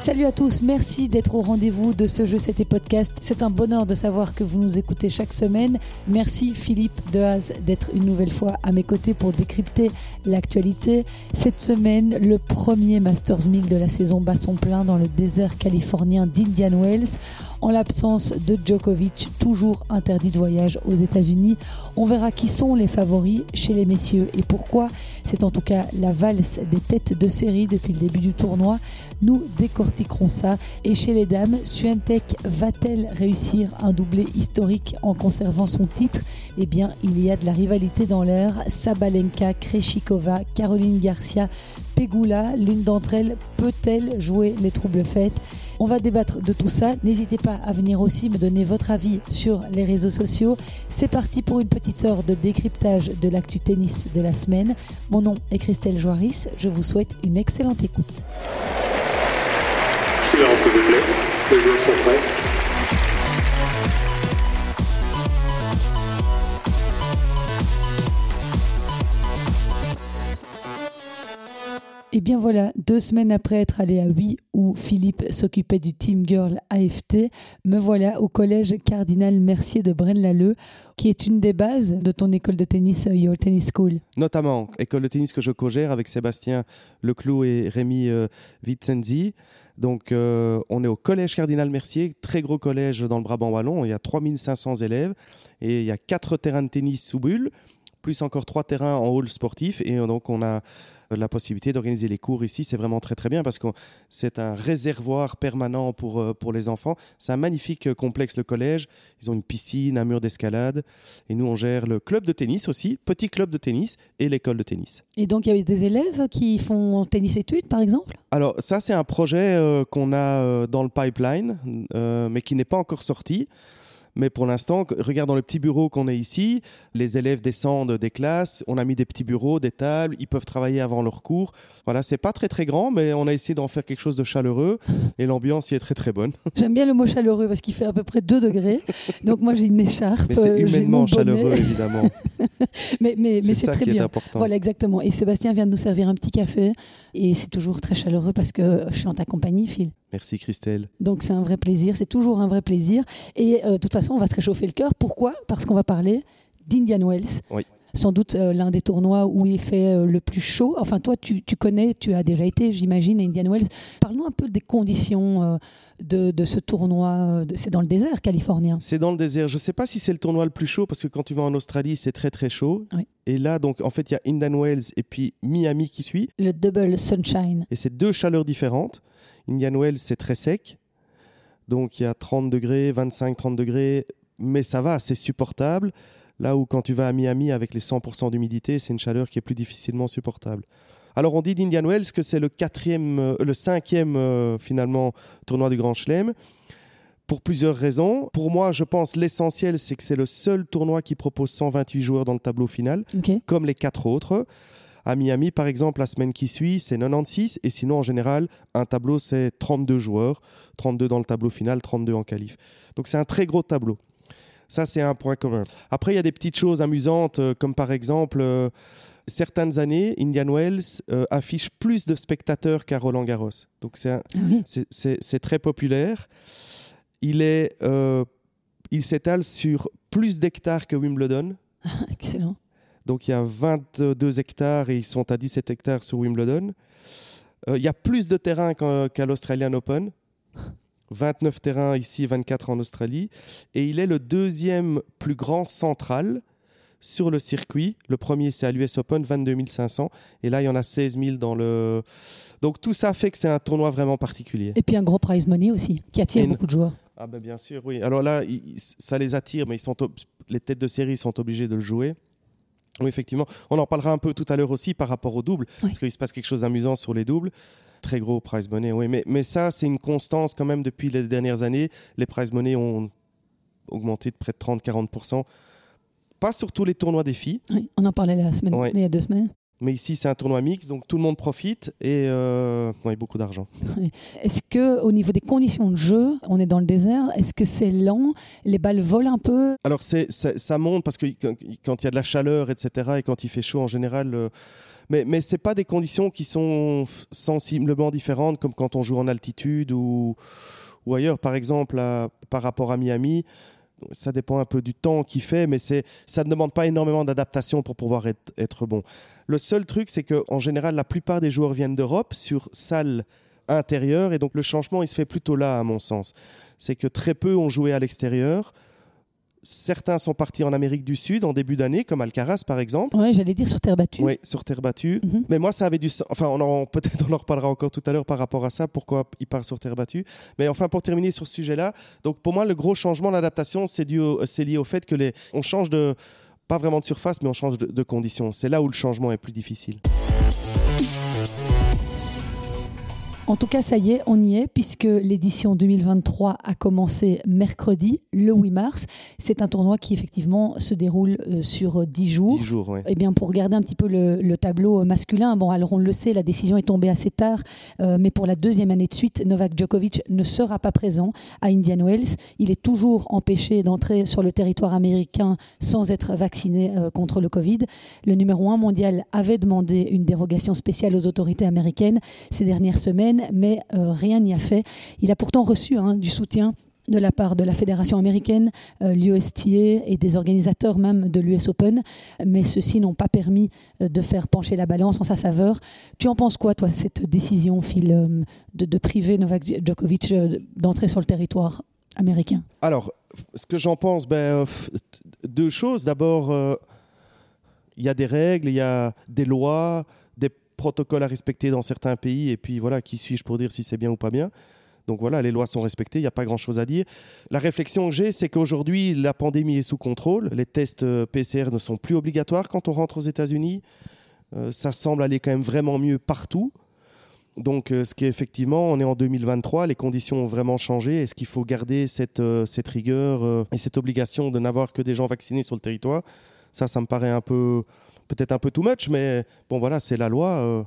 Salut à tous, merci d'être au rendez-vous de ce jeu C'était Podcast. C'est un bonheur de savoir que vous nous écoutez chaque semaine. Merci Philippe Dehaze d'être une nouvelle fois à mes côtés pour décrypter l'actualité. Cette semaine, le premier Masters 1000 de la saison bat son plein dans le désert californien d'Indian Wells. En l'absence de Djokovic, toujours interdit de voyage aux États-Unis, on verra qui sont les favoris chez les messieurs et pourquoi. C'est en tout cas la valse des têtes de série depuis le début du tournoi. Nous décortiquerons ça. Et chez les dames, Suentech va-t-elle réussir un doublé historique en conservant son titre? Eh bien, il y a de la rivalité dans l'air. Sabalenka, Kreshikova, Caroline Garcia, Pegula, l'une d'entre elles peut-elle jouer les troubles fêtes? On va débattre de tout ça. N'hésitez pas à venir aussi me donner votre avis sur les réseaux sociaux. C'est parti pour une petite heure de décryptage de l'actu tennis de la semaine. Mon nom est Christelle Joaris. Je vous souhaite une excellente écoute. Et bien voilà, deux semaines après être allé à Oui, où Philippe s'occupait du Team Girl AFT, me voilà au collège Cardinal Mercier de Braine-l'Alleud, qui est une des bases de ton école de tennis, euh, Your Tennis School. Notamment, école de tennis que je co-gère avec Sébastien Leclou et Rémi euh. Donc, euh, on est au collège Cardinal Mercier, très gros collège dans le Brabant Wallon. Il y a 3500 élèves et il y a quatre terrains de tennis sous bulle, plus encore trois terrains en hall sportif. Et donc, on a la possibilité d'organiser les cours ici. C'est vraiment très très bien parce que c'est un réservoir permanent pour, euh, pour les enfants. C'est un magnifique euh, complexe, le collège. Ils ont une piscine, un mur d'escalade. Et nous, on gère le club de tennis aussi, petit club de tennis et l'école de tennis. Et donc, il y a des élèves qui font tennis-études, par exemple? Alors, ça, c'est un projet euh, qu'on a dans le pipeline, mais qui n'est pas encore sorti. Mais pour l'instant, regarde dans le petit bureau qu'on est ici, les élèves descendent des classes, on a mis des petits bureaux, des tables, ils peuvent travailler avant leur cours. Voilà, c'est pas très très grand, mais on a essayé d'en faire quelque chose de chaleureux et l'ambiance y est très très bonne. J'aime bien le mot chaleureux parce qu'il fait à peu près 2 degrés. Donc moi j'ai une écharpe. Mais c'est humainement chaleureux évidemment. mais mais, mais c'est très qui bien. Est important. Voilà, exactement. Et Sébastien vient de nous servir un petit café et c'est toujours très chaleureux parce que je suis en ta compagnie, Phil. Merci Christelle. Donc c'est un vrai plaisir, c'est toujours un vrai plaisir. Et euh, de toute façon, on va se réchauffer le cœur. Pourquoi? Parce qu'on va parler d'Indian Wells. Oui. Sans doute euh, l'un des tournois où il fait euh, le plus chaud. Enfin, toi, tu, tu, connais, tu as déjà été, j'imagine, à Indian Wells. Parle-nous un peu des conditions de, de, ce tournoi. C'est dans le désert californien. C'est dans le désert. Je ne sais pas si c'est le tournoi le plus chaud parce que quand tu vas en Australie, c'est très très chaud. Oui. Et là, donc, en fait, il y a Indian Wells et puis Miami qui suit. Le double sunshine. Et c'est deux chaleurs différentes. Indian Wells, c'est très sec. Donc il y a 30 degrés, 25, 30 degrés, mais ça va, c'est supportable. Là où quand tu vas à Miami avec les 100% d'humidité, c'est une chaleur qui est plus difficilement supportable. Alors on dit d'Indian Wells que c'est le quatrième, euh, le cinquième euh, finalement tournoi du Grand Chelem pour plusieurs raisons. Pour moi, je pense l'essentiel, c'est que c'est le seul tournoi qui propose 128 joueurs dans le tableau final, okay. comme les quatre autres. À Miami, par exemple, la semaine qui suit, c'est 96. Et sinon, en général, un tableau, c'est 32 joueurs. 32 dans le tableau final, 32 en qualif. Donc, c'est un très gros tableau. Ça, c'est un point commun. Après, il y a des petites choses amusantes, euh, comme par exemple, euh, certaines années, Indian Wells euh, affiche plus de spectateurs qu'à Roland Garros. Donc, c'est oui. très populaire. Il est, il s'étale sur plus d'hectares que Wimbledon. Excellent. Donc il y a 22 hectares et ils sont à 17 hectares sur Wimbledon. Euh, il y a plus de terrain qu'à l'Australian Open. 29 terrains ici, 24 en Australie. Et il est le deuxième plus grand central sur le circuit. Le premier, c'est à l'US Open, 22 500. Et là, il y en a 16 000 dans le. Donc tout ça fait que c'est un tournoi vraiment particulier. Et puis un gros prize money aussi, qui attire Et beaucoup de joueurs. Ah ben bien sûr, oui. Alors là, ça les attire, mais ils sont ob- les têtes de série sont obligés de le jouer. Oui, effectivement. On en parlera un peu tout à l'heure aussi par rapport au double, Oui. parce qu'il se passe quelque chose d'amusant sur les doubles. Très gros prize money, oui. Mais, mais ça, c'est une constance quand même depuis les dernières années. Les prize money ont augmenté de près de 30-40%. Pas sur tous les tournois des filles. Oui, on en parlait la semaine, Ouais. il y a deux semaines. Mais ici, c'est un tournoi mix, donc tout le monde profite et euh, ouais, beaucoup d'argent. Est-ce que au niveau des conditions de jeu, on est dans le désert, est-ce que c'est lent Les balles volent un peu? Alors ça monte parce que quand il y a de la chaleur, etc., et quand il fait chaud en général. euh, mais mais c'est pas des conditions qui sont sensiblement différentes comme quand on joue en altitude ou, ou ailleurs. Par exemple, à- par rapport à Miami, ça dépend un peu du temps qu'il fait, mais c'est, ça ne demande pas énormément d'adaptation pour pouvoir être, être bon. Le seul truc, c'est qu'en général, la plupart des joueurs viennent d'Europe sur salle intérieure, et donc le changement, il se fait plutôt là, à mon sens. C'est que très peu ont joué à l'extérieur. Certains sont partis en Amérique du Sud en début d'année, comme Alcaraz par exemple. Ouais, j'allais dire sur terre battue. Oui, sur terre battue. Mhm. Mais moi, ça avait du sens. Enfin, on en- peut-être on en reparlera encore tout à l'heure par rapport à ça, pourquoi il part sur terre battue. Mais enfin, pour terminer sur ce sujet-là, donc pour moi, le gros changement, l'adaptation, c'est lié au fait que les, on change de, pas vraiment de surface, mais on change de, de conditions. C'est là où le changement est plus difficile. En tout cas, ça y est, on y est, puisque l'édition 2023 a commencé mercredi, le 8 mars. C'est un tournoi qui, effectivement, se déroule euh, sur 10 jours. 10 jours, ouais. Eh bien, pour regarder un petit peu le, le tableau masculin, bon, alors on le sait, la décision est tombée assez tard, euh, mais pour la deuxième année de suite, Novak Djokovic ne sera pas présent à Indian Wells. Il est toujours empêché d'entrer sur le territoire américain sans être vacciné euh, contre le Covid. Le numéro un mondial avait demandé une dérogation spéciale aux autorités américaines ces dernières semaines, mais euh, rien n'y a fait. Il a pourtant reçu hein, du soutien de la part de la Fédération américaine, euh, l'USTA et des organisateurs même de l'US Open, mais ceux-ci n'ont pas permis euh, de faire pencher la balance en sa faveur. Tu en penses quoi, toi, cette décision, Phil, euh, de, priver Novak Djokovic d'entrer sur le territoire américain? Alors, ce que j'en pense, ben, deux choses. D'abord, il y a des règles, il y a des lois, protocoles à respecter dans certains pays, et puis voilà, qui suis-je pour dire si c'est bien ou pas bien donc voilà, les lois sont respectées, il n'y a pas grand-chose à dire. La réflexion que j'ai, c'est qu'aujourd'hui, la pandémie est sous contrôle. Les tests euh, PCR ne sont plus obligatoires quand on rentre aux États-Unis. Euh, ça semble aller quand même vraiment mieux partout. Donc, euh, ce qui est effectivement, on est en 2023, les conditions ont vraiment changé. Est-ce qu'il faut garder cette, cette rigueur et cette obligation de n'avoir que des gens vaccinés sur le territoire? Ça, ça me paraît un peu, peut-être un peu too much, mais bon, voilà, c'est la loi.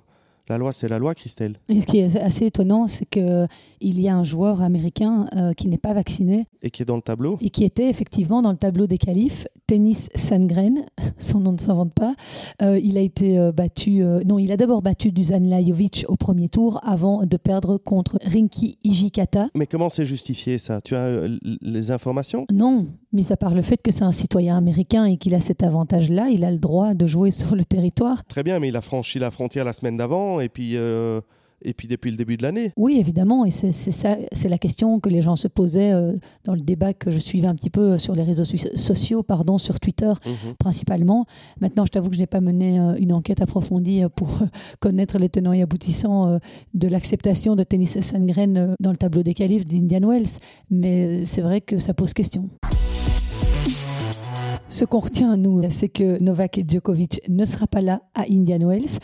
La loi, c'est la loi, Christelle. Et ce qui est assez étonnant, c'est qu'il y a un joueur américain euh, qui n'est pas vacciné Et qui est dans le tableau. et qui était effectivement dans le tableau des qualifs, Tennis Sandgren, son nom ne s'invente pas. Euh, il a été euh, battu, non, il a d'abord battu Dusan Lajovic au premier tour avant de perdre contre Rinki Ijikata. Mais comment c'est justifié ça? Tu as les informations? Non, mis à part le fait que c'est un citoyen américain et qu'il a cet avantage-là, il a le droit de jouer sur le territoire. Très bien, mais il a franchi la frontière la semaine d'avant et puis, euh, et puis depuis le début de l'année. Oui, évidemment, et c'est c'est ça, c'est la question que les gens se posaient euh, dans le débat que je suivais un petit peu euh, sur les réseaux so- sociaux, pardon, sur Twitter Mhm. principalement. Maintenant, je t'avoue que je n'ai pas mené euh, une enquête approfondie euh, pour connaître les tenants et aboutissants de l'acceptation de Tennis Sandgren dans le tableau des qualifs d'Indian Wells, mais c'est vrai que ça pose question. Ce qu'on retient, nous, c'est que Novak Djokovic ne sera pas là à Indian Wells.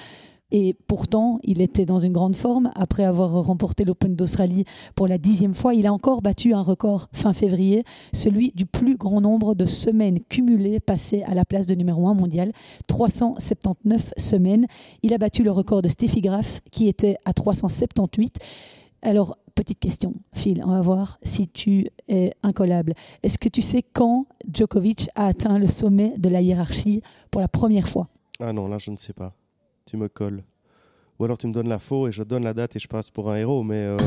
Et pourtant, il était dans une grande forme. Après avoir remporté l'Open d'Australie pour la dixième fois, il a encore battu un record fin février, celui du plus grand nombre de semaines cumulées passées à la place de numéro 1 mondial, 379 semaines. Il a battu le record de Steffi Graf, qui était à 378. Alors, petite question, Phil, on va voir si tu es incollable. Est-ce que tu sais quand Djokovic a atteint le sommet de la hiérarchie pour la première fois? Ah non, là, je ne sais pas. Tu me colles. Ou alors tu me donnes la faux et je donne la date et je passe pour un héros, mais euh,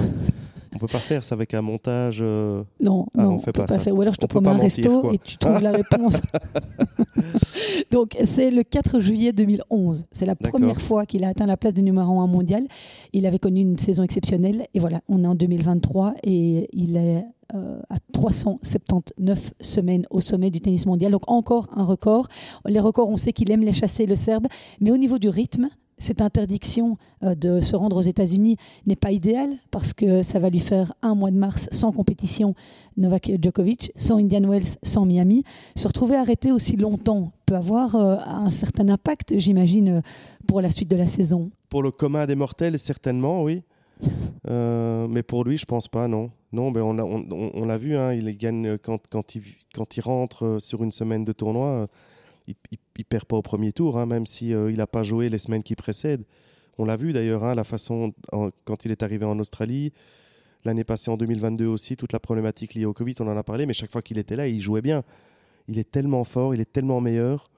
on peut pas faire ça avec un montage. euh, Non, Ah, non, on fait peut pas pas ça. faire. Ou alors je te On promets un mentir, resto quoi. et tu trouves la réponse. Donc c'est le 4 juillet 2011. C'est la première fois qu'il a atteint la place de numéro 1 mondial. Il avait connu une saison exceptionnelle et voilà, on est en 2023 et il est euh, à 379 semaines au sommet du tennis mondial. Donc encore un record. Les records, on sait qu'il aime les chasser, le Serbe, mais au niveau du rythme, cette interdiction euh, de se rendre aux États-Unis n'est pas idéale parce que ça va lui faire un mois de mars sans compétition, Novak Djokovic, sans Indian Wells, sans Miami. Se retrouver arrêté aussi longtemps peut avoir euh, un certain impact, j'imagine, euh, pour la suite de la saison. Pour le commun des mortels, certainement, oui. Mais pour lui, je pense pas, non. Non, ben on l'a vu, hein, il gagne quand, il, rentre sur une semaine de tournoi, il, il il perd pas au premier tour, hein, même si il n'a pas joué les semaines qui précèdent. On l'a vu d'ailleurs, hein, la façon quand il est arrivé en Australie, l'année passée en 2022 aussi, toute la problématique liée au Covid, on en a parlé, mais chaque fois qu'il était là, il jouait bien. Il est tellement fort, il est tellement meilleur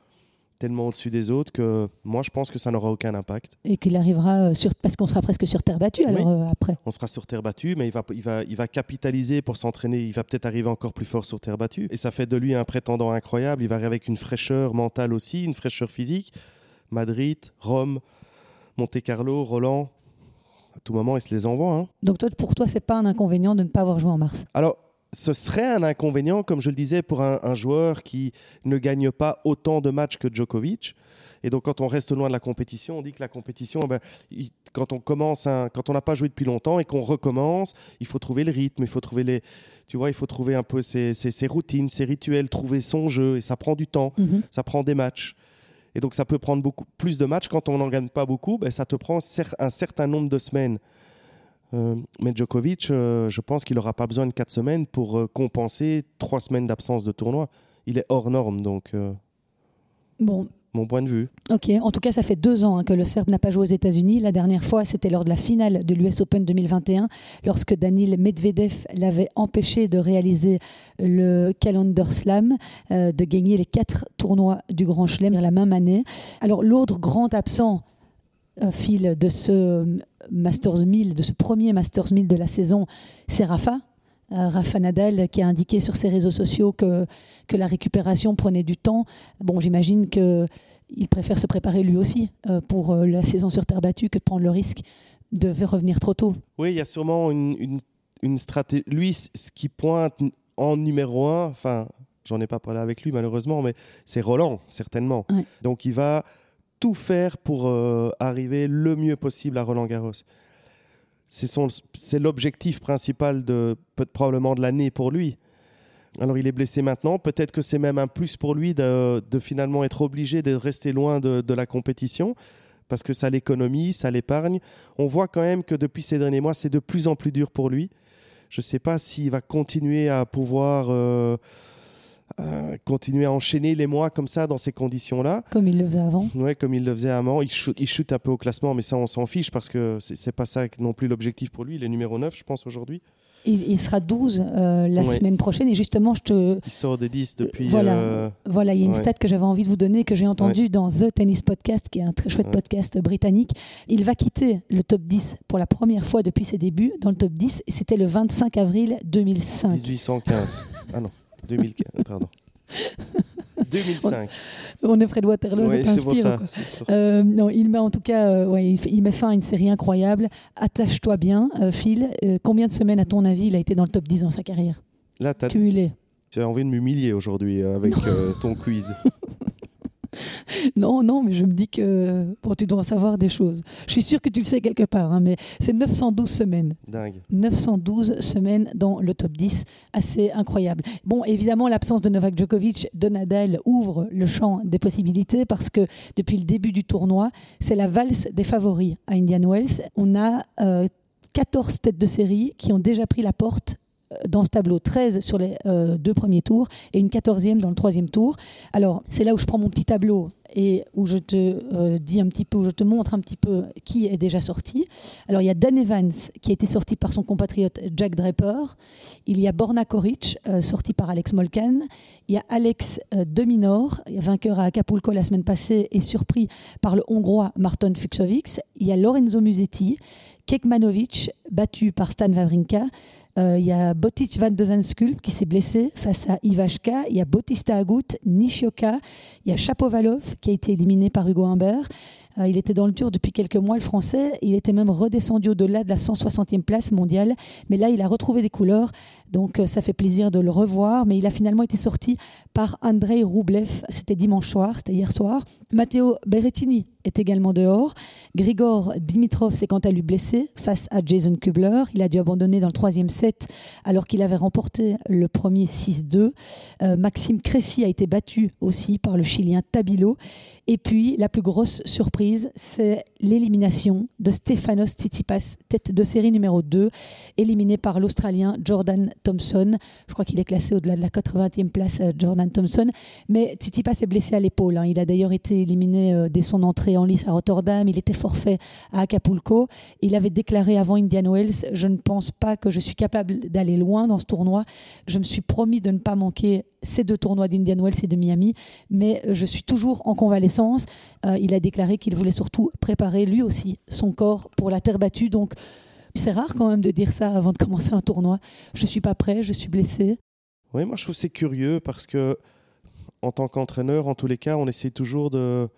tellement au-dessus des autres que moi je pense que ça n'aura aucun impact. Et qu'il arrivera euh, sur parce qu'on sera presque sur terre battue alors euh, après. On sera sur terre battue, mais il va il va il va capitaliser pour s'entraîner. Il va peut-être arriver encore plus fort sur terre battue et ça fait de lui un prétendant incroyable. Il va arriver avec une fraîcheur mentale aussi, une fraîcheur physique. Madrid, Rome, Monte Carlo, Roland. À tout moment, il se les envoie. Hein. Donc toi, pour toi, c'est pas un inconvénient de ne pas avoir joué en mars? Alors ce serait un inconvénient, comme je le disais, pour un, joueur qui ne gagne pas autant de matchs que Djokovic. Et donc, quand on reste loin de la compétition, on dit que la compétition, ben, quand on commence, quand on n'a pas joué depuis longtemps et qu'on recommence, il faut trouver le rythme, il faut trouver les, tu vois, il faut trouver un peu ses, routines, ses rituels, trouver son jeu, et ça prend du temps, mhm. ça prend des matchs. Et donc, ça peut prendre beaucoup plus de matchs quand on n'en gagne pas beaucoup. Ben, ça te prend un certain nombre de semaines. Euh, mais Djokovic, euh, je pense qu'il n'aura pas besoin de 4 semaines pour euh, compenser 3 semaines d'absence de tournoi. Il est hors norme, donc. bon. Mon point de vue. Ok, en tout cas, ça fait deux ans hein, que le Serbe n'a pas joué aux États-Unis. La dernière fois, c'était lors de la finale de l'US Open 2021, lorsque Daniel Medvedev l'avait empêché de réaliser le Calendar Slam, de gagner les quatre tournois du Grand Chelem la même année. Alors, l'autre grand absent fil de ce Masters 1000, de ce premier Masters 1000 de la saison, c'est Rafa. Euh, Rafa Nadal qui a indiqué sur ses réseaux sociaux que, que la récupération prenait du temps. Bon, j'imagine qu'il préfère se préparer lui aussi euh, pour euh, la saison sur terre battue que de prendre le risque de revenir trop tôt. Oui, il y a sûrement une, une, stratégie. Lui, ce qui pointe en numéro un, enfin, j'en ai pas parlé avec lui malheureusement, mais c'est Roland, certainement. Donc il va tout faire pour euh, arriver le mieux possible à Roland Garros. C'est l'objectif principal de probablement de l'année pour lui. Alors il est blessé maintenant, peut-être que c'est même un plus pour lui de, finalement être obligé de rester loin de, la compétition parce que ça l'économie, ça l'épargne. On voit quand même que depuis ces derniers mois, c'est de plus en plus dur pour lui. Je ne sais pas s'il va continuer à pouvoir euh, euh, continuer à enchaîner les mois comme ça dans ces conditions-là. Comme il le faisait avant. Oui, comme il le faisait avant. Il chute, il chute un peu au classement, mais ça, on s'en fiche parce que c'est pas ça non plus l'objectif pour lui. Il est numéro 9, je pense, aujourd'hui. Il, sera 12 euh, la semaine prochaine et justement je te... Il sort des 10 depuis... Voilà, euh, voilà il y a une stat que j'avais envie de vous donner, que j'ai entendu dans The Tennis Podcast, qui est un très chouette podcast britannique. Il va quitter le top 10 pour la première fois depuis ses débuts dans le top 10 et c'était le 25 avril 2005. 1815. ah non. 2015, pardon. 2005. On est près de Waterloo, oui, c'est pour ça. Euh, non, il met en tout cas, euh, ouais, il, met fin à une série incroyable. Attache-toi bien, euh, Phil. combien de semaines, à ton avis, il a été dans le top 10 dans sa carrière? Là, Cumulé. Tu as envie de m'humilier aujourd'hui avec ton quiz. non, non, mais je me dis que bon, tu dois savoir des choses. Je suis sûr que tu le sais quelque part, hein, mais c'est 912 semaines. Dingue. 912 semaines dans le top 10, assez incroyable. Bon, évidemment, l'absence de Novak Djokovic, de Nadal ouvre le champ des possibilités parce que depuis le début du tournoi, c'est la valse des favoris à Indian Wells. On a 14 euh, têtes de série qui ont déjà pris la porte dans ce tableau 13 sur les euh, deux premiers tours et une 14e dans le troisième tour. Alors, c'est là où je prends mon petit tableau et où je te euh, dis un petit peu, où je te montre un petit peu qui est déjà sorti. Alors, il y a Dan Evans qui a été sorti par son compatriote Jack Draper. Il y a Borna Koric, euh, sorti par Alex Molkan. Il y a Alex Deminor, vainqueur à Acapulco la semaine passée et surpris par le Hongrois Marton Fuxovics. Il y a Lorenzo Musetti, Kekmanovic, battu par Stan Wawrinka. Euh, il y a Botic van de Zanskulp qui s'est blessé face à Ivashka. Il y a Bautista Agut, Nishioka. Il y a Chapovalov qui a été éliminé par Hugo Humbert. Euh, il était dans le tour depuis quelques mois, le français. Il était même redescendu au-delà de la 160e place mondiale. Mais là, il a retrouvé des couleurs. Donc, euh, ça fait plaisir de le revoir. Mais il a finalement été sorti par Andrei Roublev. C'était dimanche soir, c'était hier soir. Matteo Berrettini est également dehors. Grigor Dimitrov s'est quant à lui blessé face à Jason Kubler. Il a dû abandonner dans le troisième set alors qu'il avait remporté le premier 6-2. Euh, Maxime Cressy a été battu aussi par le Chilien Tabilo. Et puis, la plus grosse surprise, c'est l'élimination de Stefanos Tsitsipas, tête de série numéro 2, éliminé par l'Australien Jordan Thompson. Je crois qu'il est classé au-delà de la 80e place, euh, Jordan Thompson. Mais Tsitsipas est blessé à l'épaule. Hein. Il a d'ailleurs été éliminé euh, dès son entrée en lice à Rotterdam. Il était forfait à Acapulco. Il avait déclaré avant Indian Wells Je ne pense pas que je suis capable d'aller loin dans ce tournoi. Je me suis promis de ne pas manquer ces deux tournois d'Indian Wells et de Miami, mais je suis toujours en convalescence. Euh, il a déclaré qu'il voulait surtout préparer lui aussi son corps pour la terre battue. Donc c'est rare quand même de dire ça avant de commencer un tournoi. Je suis pas prêt, je suis blessé. Oui, moi je trouve c'est curieux parce que en tant qu'entraîneur, en tous les cas, on essaie toujours de.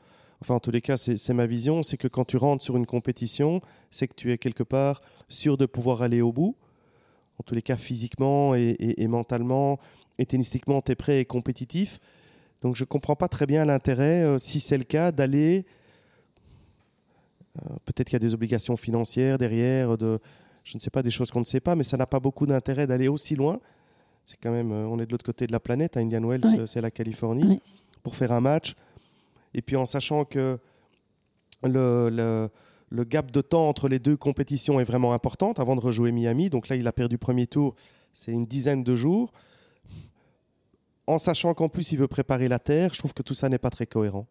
Enfin, en tous les cas, c'est ma vision, c'est que quand tu rentres sur une compétition, c'est que tu es quelque part sûr de pouvoir aller au bout. En tous les cas, physiquement et, et mentalement, et tennistiquement, tu es prêt et compétitif. Donc je ne comprends pas très bien l'intérêt, euh, si c'est le cas, d'aller... Euh, peut-être qu'il y a des obligations financières derrière, de, je ne sais pas, des choses qu'on ne sait pas, mais ça n'a pas beaucoup d'intérêt d'aller aussi loin. C'est quand même, euh, on est de l'autre côté de la planète, à Indian Wells, c'est la Californie, pour faire un match. Et puis en sachant que le, le, le, gap de temps entre les deux compétitions est vraiment important avant de rejouer Miami. Donc là, il a perdu premier tour, c'est une dizaine de jours en sachant qu'en plus il veut préparer la terre, je trouve que tout ça n'est pas très cohérent.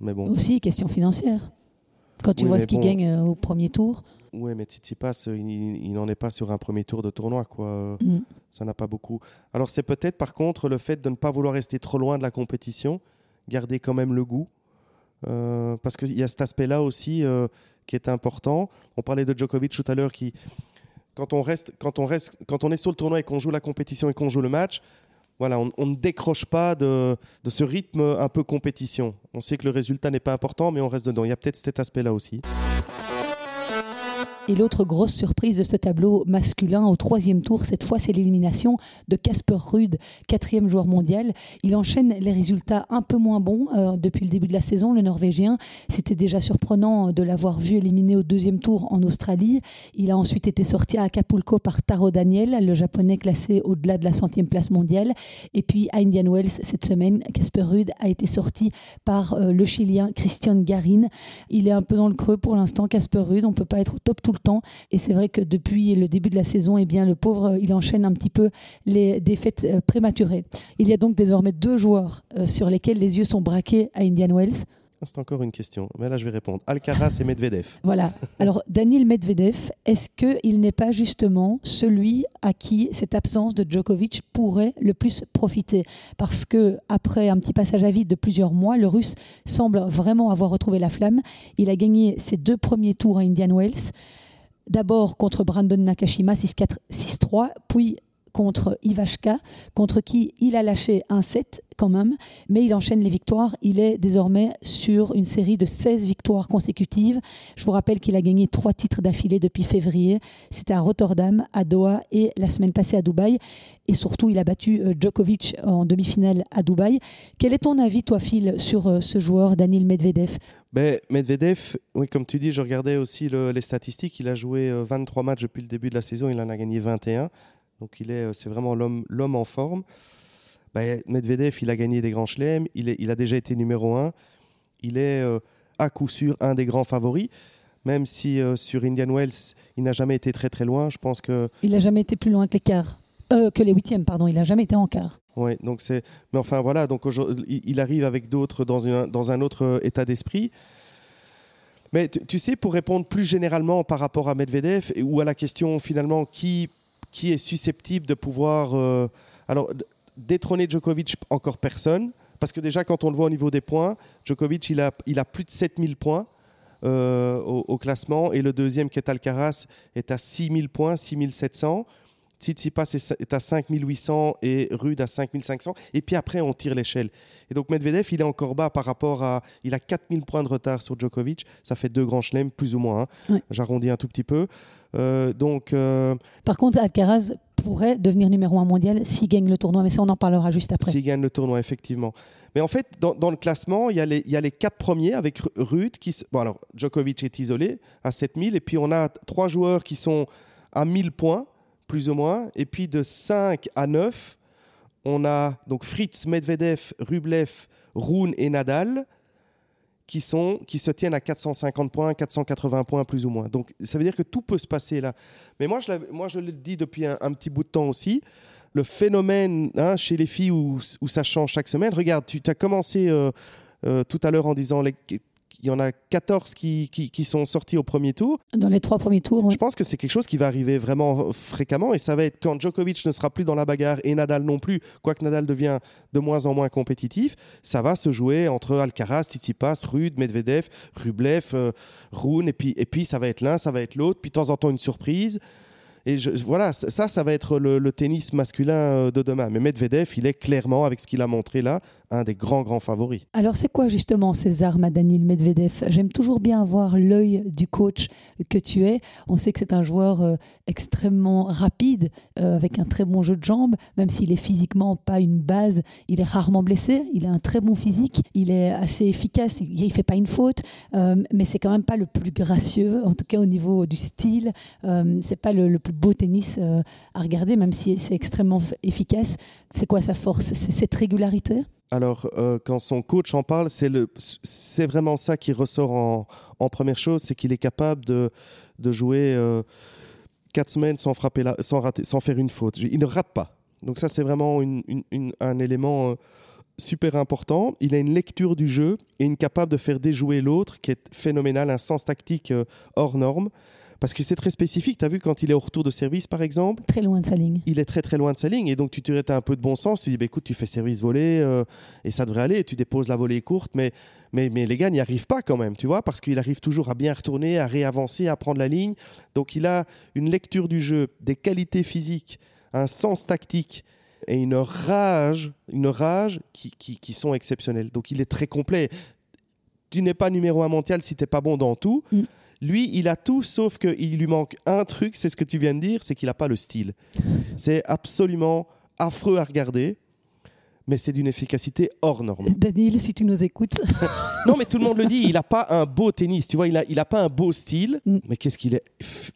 Mais bon. Aussi, question financière. Quand tu vois ce qu'il gagne euh, au premier tour. Oui, mais Tsitsipas, il, il n'en est pas sur un premier tour de tournoi. quoi. Mm. Ça n'a pas beaucoup. Alors, c'est peut-être par contre le fait de ne pas vouloir rester trop loin de la compétition, garder quand même le goût. Euh, parce qu'il y a cet aspect-là aussi euh, qui est important. On parlait de Djokovic tout à l'heure qui. Quand on, reste, quand, on reste, quand on est sur le tournoi et qu'on joue la compétition et qu'on joue le match, voilà, on, ne décroche pas de, ce rythme un peu compétition. On sait que le résultat n'est pas important, mais on reste dedans. Il y a peut-être cet aspect-là aussi. Et l'autre grosse surprise de ce tableau masculin au troisième tour, cette fois, c'est l'élimination de Casper Ruud, quatrième joueur mondial. Il enchaîne les résultats un peu moins bons euh, depuis le début de la saison. Le Norvégien, c'était déjà surprenant de l'avoir vu éliminé au deuxième tour en Australie. Il a ensuite été sorti à Acapulco par Taro Daniel, le japonais classé au-delà de la centième place mondiale. Et puis à Indian Wells, cette semaine, Casper Ruud a été sorti par euh, le Chilien Christian Garin. Il est un peu dans le creux pour l'instant, Casper Ruud. On ne peut pas être au top tout le temps. Et c'est vrai que depuis le début de la saison, eh bien, le pauvre, il enchaîne un petit peu les défaites euh, prématurées. Il y a donc désormais deux joueurs euh, sur lesquels les yeux sont braqués à Indian Wells. C'est encore une question, mais là je vais répondre. Alcaraz et Medvedev. Voilà. Alors Daniel Medvedev, est-ce qu'il n'est pas justement celui à qui cette absence de Djokovic pourrait le plus profiter? Parce que après un petit passage à vide de plusieurs mois, le Russe semble vraiment avoir retrouvé la flamme. Il a gagné ses deux premiers tours à Indian Wells. D'abord contre Brandon Nakashima 6-4, 6-3, puis contre Ivashka, contre qui il a lâché un set quand même, mais il enchaîne les victoires. Il est désormais sur une série de 16 victoires consécutives. Je vous rappelle qu'il a gagné trois titres d'affilée depuis février. C'était à Rotterdam, à Doha et la semaine passée à Dubaï. Et surtout, il a battu euh, Djokovic en demi-finale à Dubaï. Quel est ton avis, toi, Phil, sur euh, ce joueur, Daniel Medvedev? Ben, Medvedev, oui, comme tu dis, je regardais aussi les statistiques. Il a joué 23 euh, matchs depuis le début de la saison, il en a gagné 21. Donc il est, c'est vraiment l'homme, en forme. Ben, Medvedev, il a gagné des grands chelems, il, est, il a déjà été numéro 1. Il est à coup sûr un des grands favoris. Même si sur Indian Wells, il n'a jamais été très très loin, je pense que. Il n'a jamais été plus loin que les quarts. que les huitièmes, pardon. Il n'a jamais été en quart. Oui, donc c'est. Mais enfin voilà, donc il arrive avec d'autres dans, un, dans un autre euh, état d'esprit. Mais tu, sais, pour répondre plus généralement par rapport à Medvedev ou à la question finalement qui, qui est susceptible de pouvoir. Euh, alors, détrôner Djokovic, encore personne. Parce que déjà, quand on le voit au niveau des points, Djokovic, il a, il a plus de 7000 points. Euh, au, au, classement et le deuxième qui est Alcaraz est à 6000 points, 6700. Tsitsipas est à 5800 et Rude à 5500. Et puis après, on tire l'échelle. Et donc Medvedev, il est encore bas par rapport à. Il a 4000 points de retard sur Djokovic. Ça fait deux grands chelems, plus ou moins. Hein. J'arrondis un tout petit peu. Euh, donc. Euh, par contre, Alcaraz pourrait devenir numéro un mondial s'il gagne le tournoi. Mais ça, on en parlera juste après. S'il gagne le tournoi, effectivement. Mais en fait, dans, dans le classement, il y, a les, il y, a les, quatre premiers avec Ruth. Qui, bon, alors, Djokovic est isolé à 7000. Et puis, on a trois joueurs qui sont à 1000 points, plus ou moins. Et puis, de 5 à 9, on a donc Fritz, Medvedev, Rublev, Rune et Nadal qui, sont, qui se tiennent à 450 points, 480 points plus ou moins. Donc ça veut dire que tout peut se passer là. Mais moi, je, moi, je le dis depuis un, petit bout de temps aussi, le phénomène hein, chez les filles où, où, ça change chaque semaine, regarde, tu as commencé euh, euh, tout à l'heure en disant les, il y en a 14 qui, qui, qui, sont sortis au premier tour. Dans les trois premiers tours. Je pense que c'est quelque chose qui va arriver vraiment fréquemment et ça va être quand Djokovic ne sera plus dans la bagarre et Nadal non plus, quoique Nadal devient de moins en moins compétitif, ça va se jouer entre Alcaraz, Tsitsipas, Rude, Medvedev, Rublev, euh, Rune et puis, et puis ça va être l'un, ça va être l'autre, puis de temps en temps une surprise. Et voilà, ça, ça va être le, tennis masculin euh, de demain. Mais Medvedev, il est clairement, avec ce qu'il a montré là, un des grands, grands favoris. Alors, c'est quoi justement ces armes Medvedev? J'aime toujours bien avoir l'œil du coach que tu es. On sait que c'est un joueur euh, extrêmement rapide, euh, avec un très bon jeu de jambes, même s'il est physiquement pas une base. Il est rarement blessé, il a un très bon physique, il est assez efficace, il ne fait pas une faute, euh, mais c'est quand même pas le plus gracieux, en tout cas au niveau du style. C'est pas le plus beau tennis euh, à regarder, même si c'est extrêmement efficace. C'est quoi sa force? C'est cette régularité? Alors, euh, quand son coach en parle, c'est vraiment ça qui ressort en, première chose, c'est qu'il est capable de, jouer euh, quatre semaines sans, frapper sans, faire une faute. Il ne rate pas. Donc ça, c'est vraiment un élément euh, super important. Il a une lecture du jeu et une capable de faire déjouer l'autre qui est phénoménal, un sens tactique hors norme. Parce que c'est très spécifique. Tu as vu quand il est au retour de service, par exemple Très loin de sa ligne. Il est très très loin de sa ligne. Et donc tu te as un peu de bon sens. Tu dis, bah, écoute, tu fais service volé euh, et ça devrait aller. Tu déposes la volée courte. Mais, mais, mais les gars n'y arrivent pas quand même, tu vois, parce qu'il arrive toujours à bien retourner, à réavancer, à prendre la ligne. Donc il a une lecture du jeu, des qualités physiques, un sens tactique et une rage, une rage qui, qui, qui, sont exceptionnelles. Donc il est très complet. Tu n'es pas numéro un mondial si tu n'es pas bon dans tout. Mm. Lui, il a tout, sauf qu'il lui manque un truc, c'est ce que tu viens de dire, c'est qu'il n'a pas le style. C'est absolument affreux à regarder mais c'est d'une efficacité hors norme. Daniel, si tu nous écoutes. non, mais tout le monde le dit, il n'a pas un beau tennis, tu vois, il n'a il a pas un beau style, mm. mais qu'est-ce qu'il est.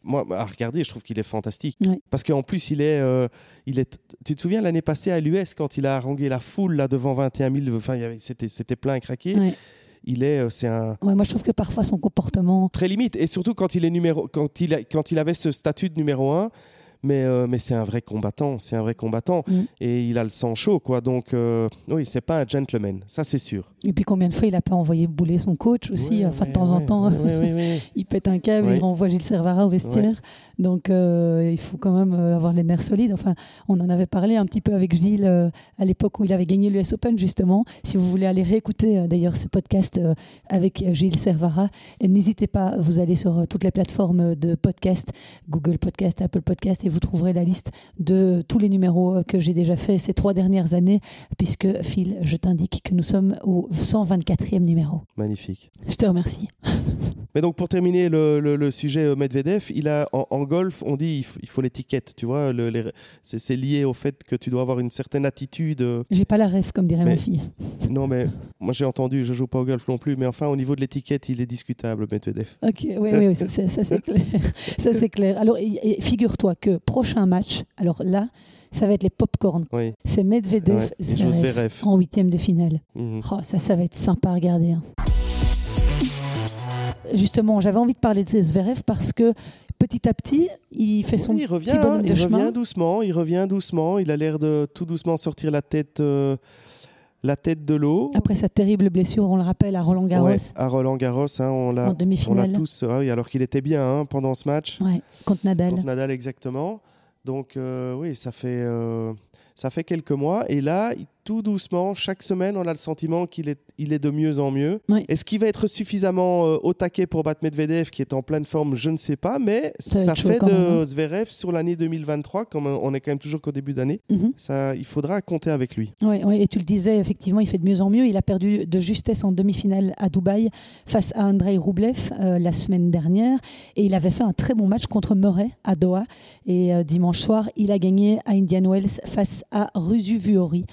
Moi, à regarder, je trouve qu'il est fantastique. Parce qu'en plus, il est, euh, il est. Tu te souviens l'année passée à l'US, quand il a harangué la foule là, devant 21 000, enfin, c'était plein à craquer ouais. Il est, c'est un. Ouais, moi, je trouve que parfois son comportement. Très limite. Et surtout quand il, est numéro, quand il, a, quand il avait ce statut de numéro 1, mais, euh, mais c'est un vrai combattant, c'est un vrai combattant. Mm. Et il a le sang chaud, quoi. Donc, euh, oui, c'est pas un gentleman, ça c'est sûr. Et puis combien de fois il n'a pas envoyé bouler son coach aussi Ouais, Enfin, de ouais, temps en temps, il pète un câble, il renvoie Gilles Servara au vestiaire. Donc, euh, il faut quand même euh, avoir les nerfs solides. Enfin, on en avait parlé un petit peu avec Gilles à l'époque où il avait gagné l'US Open, justement. Si vous voulez aller réécouter d'ailleurs ce podcast avec Gilles Servara, n'hésitez pas, vous allez sur toutes les plateformes de podcast, Google Podcast, Apple Podcast, et vous trouverez la liste de tous les numéros euh, que j'ai déjà fait ces trois dernières années, puisque Phil, je t'indique que nous sommes au 124e numéro. Magnifique. Je te remercie. Mais donc, pour terminer le, le, le sujet euh, Medvedev, il a, en, en golf, on dit il faut, il faut l'étiquette, tu vois. le- c'est lié au fait que tu dois avoir une certaine attitude. euh, J'ai pas la rêve, comme dirait Mais- ma fille. Non, mais moi j'ai entendu, je joue pas au golf non plus, mais enfin, au niveau de l'étiquette, il est discutable, Medvedev. Ok, oui, oui, oui, ça, c'est clair. Ça c'est clair. Alors, et- et figure-toi que prochain match, alors là, ça va être les popcorn. Oui. C'est Medvedev Ouais, il Zverev en huitième de finale. Mhm. Oh, ça, ça va être sympa à regarder. hein. Justement, j'avais envie de parler de Zverev parce que petit à petit, il fait son Oui, il revient, petit bonhomme de il chemin. revient doucement, il revient doucement. Il a l'air de tout doucement sortir la tête, euh, la tête de l'eau. Après sa terrible blessure, on le rappelle, à Roland Garros, Ouais, à Roland Garros, hein, on en l'a, tous. ah oui, alors qu'il était bien hein, pendant ce match. Ouais, contre Nadal. Contre Nadal exactement. Donc euh, oui, ça fait, euh, ça fait quelques mois. Et là, il- tout doucement, chaque semaine, on a le sentiment qu'il est, il est de mieux en mieux. Oui. Est-ce qu'il va être suffisamment euh, au taquet pour battre Medvedev, qui est en pleine forme? Je ne sais pas, mais Ça fait de hein. Zverev sur l'année 2023, comme euh, on est quand même toujours qu'au début d'année. Mhm. Ça, il faudra compter avec lui. Oui, oui, et tu le disais, effectivement, il fait de mieux en mieux. Il a perdu de justesse en demi-finale à Dubaï face à Andrei Roublev euh, la semaine dernière. Et il avait fait un très bon match contre Murray à Doha. Et euh, dimanche soir, il a gagné à Indian Wells face à Rusu Vuori.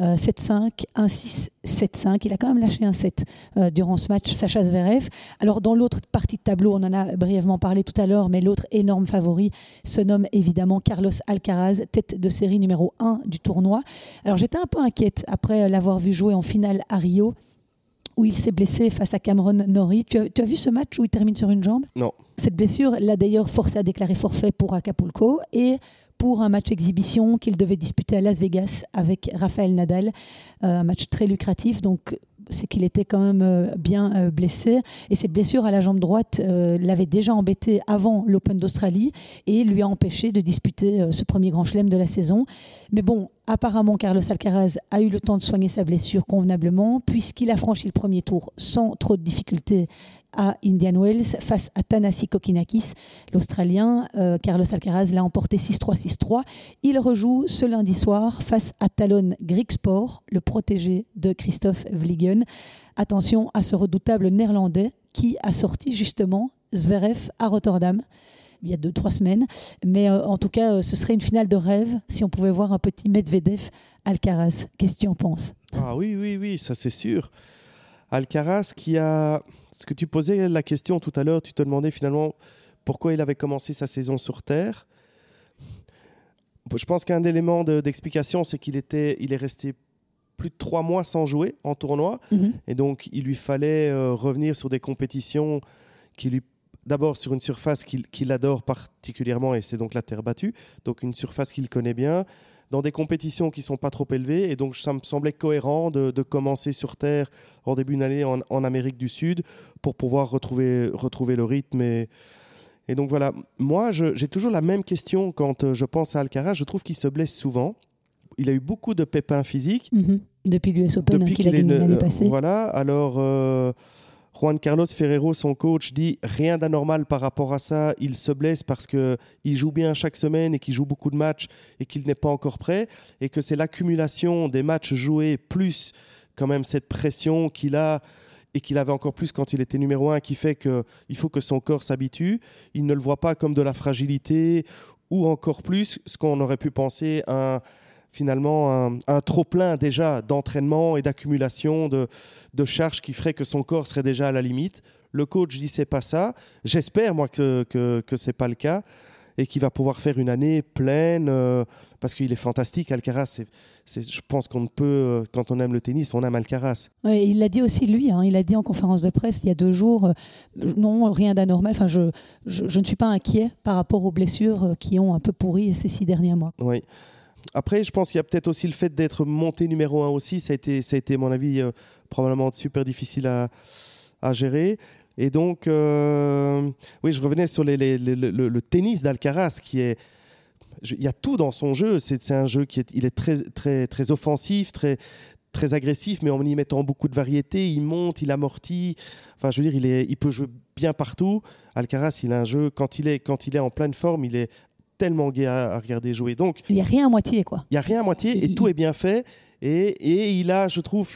Euh, 7-5, 1-6, 7-5. Il a quand même lâché un 7 euh, durant ce match, Sacha Zverev. Alors, dans l'autre partie de tableau, on en a brièvement parlé tout à l'heure, mais l'autre énorme favori se nomme évidemment Carlos Alcaraz, tête de série numéro 1 du tournoi. Alors, j'étais un peu inquiète après l'avoir vu jouer en finale à Rio où il s'est blessé face à Cameron Norrie. Tu as, tu as vu ce match où il termine sur une jambe? Non. Cette blessure l'a d'ailleurs forcé à déclarer forfait pour Acapulco et pour un match exhibition qu'il devait disputer à Las Vegas avec Rafael Nadal. Euh, un match très lucratif, donc c'est qu'il était quand même euh, bien euh, blessé. Et cette blessure à la jambe droite l'avait déjà embêté avant l'Open d'Australie et lui a empêché de disputer ce premier grand chelem de la saison. Mais bon, apparemment, Carlos Alcaraz a eu le temps de soigner sa blessure convenablement puisqu'il a franchi le premier tour sans trop de difficultés à Indian Wells face à Tanasi Kokinakis, l'Australien. Euh, Carlos Alcaraz l'a emporté 6-3, 6-3. Il rejoue ce lundi soir face à Talon Grigspor, le protégé de Christophe Vliegen. Attention à ce redoutable néerlandais qui a sorti justement Zverev à Rotterdam il y a deux, trois semaines. Mais euh, en tout cas, euh, ce serait une finale de rêve si on pouvait voir un petit Medvedev Alcaraz. Qu'est-ce que tu en penses? Ah oui, oui, oui, ça c'est sûr. Alcaraz qui a... Ce que tu posais la question tout à l'heure, tu te demandais finalement pourquoi il avait commencé sa saison sur Terre. Je pense qu'un élément de- d'explication, c'est qu'il était, il est resté plus de trois mois sans jouer en tournoi. Et donc, il lui fallait euh, revenir sur des compétitions qui lui. D'abord sur une surface qu'il qu'il adore particulièrement, et c'est donc la terre battue. Donc, une surface qu'il connaît bien, dans des compétitions qui sont pas trop élevées. Et donc, ça me semblait cohérent de, de commencer sur terre en début d'année en, en Amérique du Sud pour pouvoir retrouver, retrouver le rythme. Et, et donc, voilà. Moi, j'ai toujours la même question quand euh, je pense à Alcaraz. Je trouve qu'il se blesse souvent. Il a eu beaucoup de pépins physiques. Mhm. Depuis l'US Open hein, qu'il a qu'il est gagné ne- l'année passée. Voilà, alors euh, Juan Carlos Ferrero, son coach, dit rien d'anormal par rapport à ça. Il se blesse parce qu'il joue bien chaque semaine et qu'il joue beaucoup de matchs et qu'il n'est pas encore prêt. Et que c'est l'accumulation des matchs joués plus quand même cette pression qu'il a et qu'il avait encore plus quand il était numéro un qui fait qu'il faut que son corps s'habitue. Il ne le voit pas comme de la fragilité ou encore plus ce qu'on aurait pu penser un finalement un, un trop-plein déjà d'entraînement et d'accumulation de, de charges qui ferait que son corps serait déjà à la limite. Le coach dit c'est pas ça. J'espère moi que que, que c'est pas le cas et qu'il va pouvoir faire une année pleine euh, parce qu'il est fantastique. Alcaraz, je pense qu'on ne peut euh, quand on aime le tennis, on aime Alcaraz. Ouais, il l'a dit aussi lui, hein, il a dit en conférence de presse il y a deux jours, euh, non, rien d'anormal, enfin, je, je, je ne suis pas inquiet par rapport aux blessures qui ont un peu pourri ces six derniers mois. Oui. Après, je pense qu'il y a peut-être aussi le fait d'être monté numéro un aussi. Ça a été, ça a été à mon avis, euh, probablement super difficile à, gérer. Et donc, euh, oui, je revenais sur le, tennis d'Alcaraz qui est. Il y a tout dans son jeu. C'est un jeu qui est, il est très, très, très offensif, très, très agressif, mais en y mettant beaucoup de variété. Il monte, il amortit. Enfin, je veux dire, il, est, il peut jouer bien partout. Alcaraz, il a un jeu, quand il est, quand il est en pleine forme, il est tellement gai à, à regarder jouer. Donc, Il n'y a rien à moitié, quoi. il n'y a rien à moitié et Il- tout est bien fait. Et, et il a, je trouve,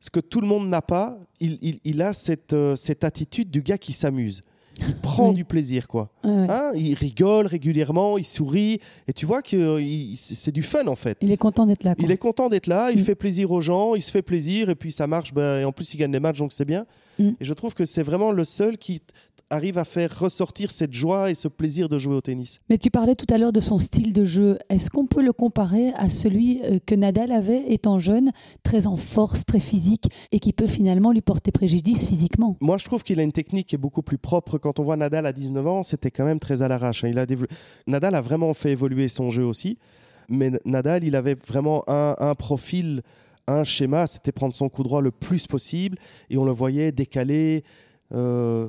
ce que tout le monde n'a pas, il, il- il a cette, euh, cette attitude du gars qui s'amuse. Il prend Oui. du plaisir, quoi. Ouais. Hein, il rigole régulièrement, il sourit. Et tu vois que il- c'est du fun, en fait. Il est content d'être là. quoi. Il est content d'être là, il Mm. fait plaisir aux gens, il se fait plaisir, et puis ça marche. ben, et en plus, il gagne des matchs, donc c'est bien. Mm. Et je trouve que c'est vraiment le seul qui arrive à faire ressortir cette joie et ce plaisir de jouer au tennis. Mais tu parlais tout à l'heure de son style de jeu. Est-ce qu'on peut le comparer à celui euh, que Nadal avait étant jeune, très en force, très physique, et qui peut finalement lui porter préjudice physiquement? Moi, je trouve qu'il a une technique qui est beaucoup plus propre. Quand on voit Nadal à 19 ans, c'était quand même très à l'arrache. hein. Il a Nadal a vraiment fait évoluer son jeu aussi. Mais Nadal, il avait vraiment un, un profil, un schéma, c'était prendre son coup droit le plus possible. Et on le voyait décaler euh,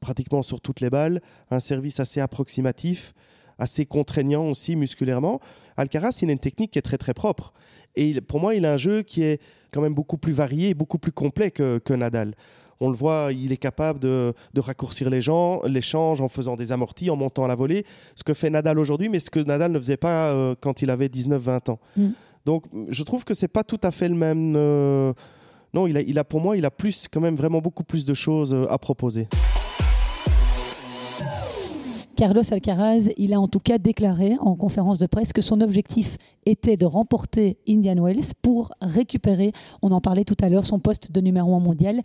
pratiquement sur toutes les balles. Un service assez approximatif, assez contraignant aussi musculairement. Alcaraz, il a une technique qui est très très propre. Et pour moi, il a un jeu qui est quand même beaucoup plus varié, beaucoup plus complet que, Nadal. On le voit, il est capable de, raccourcir les gens, l'échange en faisant des amortis, en montant à la volée, ce que fait Nadal aujourd'hui, mais ce que Nadal ne faisait pas euh, quand il avait 19-20 ans. Mm. Donc je trouve que c'est pas tout à fait le même. Euh, non, il a, il a, pour moi, il a plus, quand même vraiment beaucoup plus de choses euh, à proposer. Carlos Alcaraz, il a en tout cas déclaré en conférence de presse que son objectif était de remporter Indian Wells pour récupérer, on en parlait tout à l'heure, son poste de numéro 1 mondial.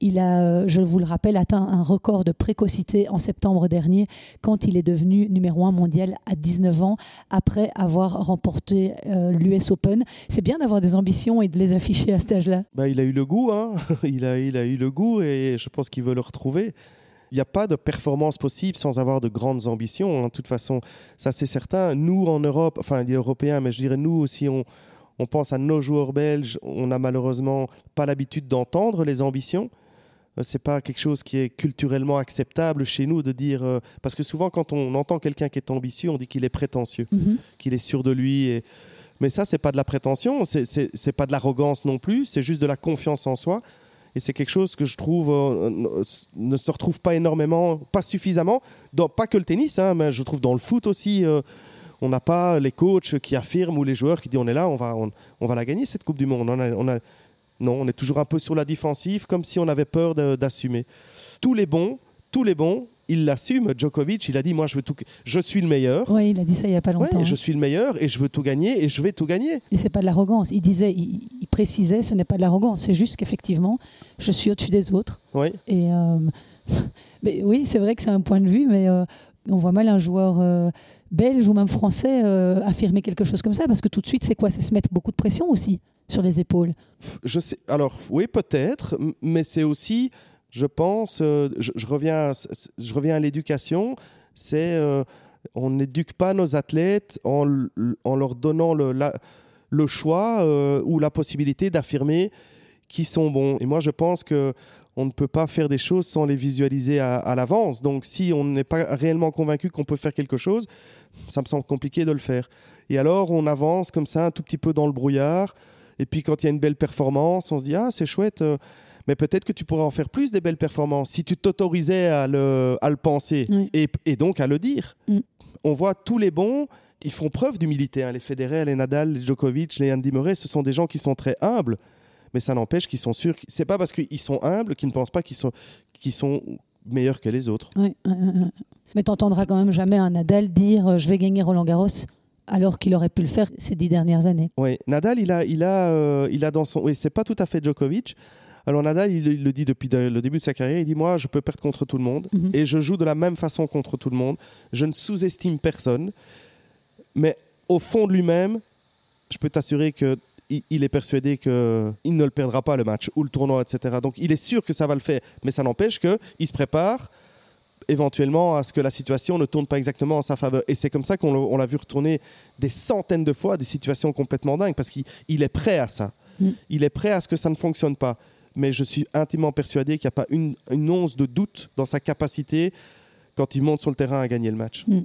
Il a, euh, je vous le rappelle, atteint un record de précocité en septembre dernier quand il est devenu numéro 1 mondial à 19 ans après avoir remporté euh, l'US Open. C'est bien d'avoir des ambitions et de les afficher à cet âge-là. Bah, il a eu le goût, hein il, a, il a eu le goût et je pense qu'il veut le retrouver. Il n'y a pas de performance possible sans avoir de grandes ambitions. Hein. De toute façon, ça c'est certain. Nous en Europe, enfin les Européens, mais je dirais nous aussi, on, on pense à nos joueurs belges, on n'a malheureusement pas l'habitude d'entendre les ambitions. Euh, c'est pas quelque chose qui est culturellement acceptable chez nous de dire euh, parce que souvent quand on entend quelqu'un qui est ambitieux, on dit qu'il est prétentieux, mhm. qu'il est sûr de lui. Et... Mais ça, c'est pas de la prétention, c'est pas de l'arrogance non plus, c'est juste de la confiance en soi. Et c'est quelque chose que je trouve euh, ne se retrouve pas énormément, pas suffisamment, dans, pas que le tennis, hein, mais je trouve dans le foot aussi. Euh, on n'a pas les coachs qui affirment ou les joueurs qui disent on est là, on va, on, va la gagner cette Coupe du Monde. Non, on est toujours un peu sur la défensive, comme si on avait peur d'assumer. Tous les bons, tous les bons, il l'assume. Djokovic, il a dit Moi, je, veux tout... je suis le meilleur. Oui, il a dit ça il n'y a pas longtemps. je suis le meilleur et je veux tout gagner et je vais tout gagner. Et c'est pas de l'arrogance. Il disait, il, précisait Ce n'est pas de l'arrogance. C'est juste qu'effectivement, je suis au-dessus des autres. Oui. Et, euh, mais oui, c'est vrai que c'est un point de vue, mais euh, on voit mal un joueur. Euh, belge ou même français affirmer quelque chose comme ça parce que tout de suite c'est quoi? C'est se mettre beaucoup de pression aussi sur les épaules je sais alors oui peut-être mais c'est aussi je pense, euh, je, reviens, je reviens à l'éducation, c'est euh, on n'éduque pas nos athlètes en, leur donnant le, choix euh, ou la possibilité d'affirmer qu'ils sont bons. Et moi, je pense que on ne peut pas faire des choses sans les visualiser à, à l'avance. Donc, si on n'est pas réellement convaincu qu'on peut faire quelque chose, ça me semble compliqué de le faire. Et alors, on avance comme ça, un tout petit peu dans le brouillard. Et puis, quand il y a une belle performance, on se dit ah c'est chouette mais peut-être que tu pourrais en faire plus des belles performances si tu t'autorisais à le, à le penser et, et, donc à le dire. Mm. On voit tous les bons, ils font preuve d'humilité. Hein. Les Federer, les Nadal, les Djokovic, les Andy Murray, ce sont des gens qui sont très humbles, mais ça n'empêche qu'ils sont sûrs. C'est pas parce qu'ils sont humbles qu'ils ne pensent pas qu'ils sont, qu'ils sont meilleurs que les autres. Oui, mais tu n'entendras quand même jamais un Nadal dire euh, je vais gagner Roland Garros alors qu'il aurait pu le faire ces dix dernières années. Oui, Nadal, il a, il a, euh, il a dans son. Oui, c'est pas tout à fait Djokovic. Alors Nadal, il, le dit depuis le début de sa carrière, il dit moi, je peux perdre contre tout le monde mhm. et je joue de la même façon contre tout le monde. Je ne sous-estime personne, mais au fond de lui-même, je peux t'assurer que il, est persuadé qu'il ne le perdra pas le match ou le tournoi, etc. Donc il est sûr que ça va le faire, mais ça n'empêche qu'il se prépare éventuellement à ce que la situation ne tourne pas exactement en sa faveur. Et c'est comme ça qu'on l'a vu retourner des centaines de fois des situations complètement dingues, parce qu'il est prêt à ça. Mm. Il est prêt à ce que ça ne fonctionne pas mais je suis intimement persuadé qu'il n'y a pas une, once de doute dans sa capacité quand il monte sur le terrain à gagner le match. Hmm.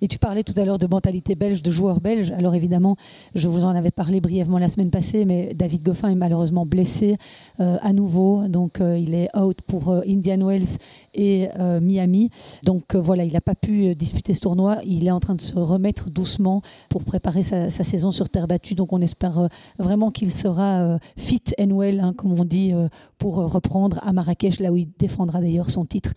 Et tu parlais tout à l'heure de mentalité belge, de joueurs belges. Alors évidemment, je vous en avais parlé brièvement la semaine passée, mais David Goffin est malheureusement blessé euh, à nouveau. Donc euh, il est out pour euh, Indian Wells et Miami. Donc voilà, il n'a pas pu disputer ce tournoi. Il est en train de se remettre doucement pour préparer sa, saison sur terre battue. Donc on espère vraiment qu'il sera fit and well, hein, comme on dit, pour reprendre à Marrakech, là où il défendra d'ailleurs son titre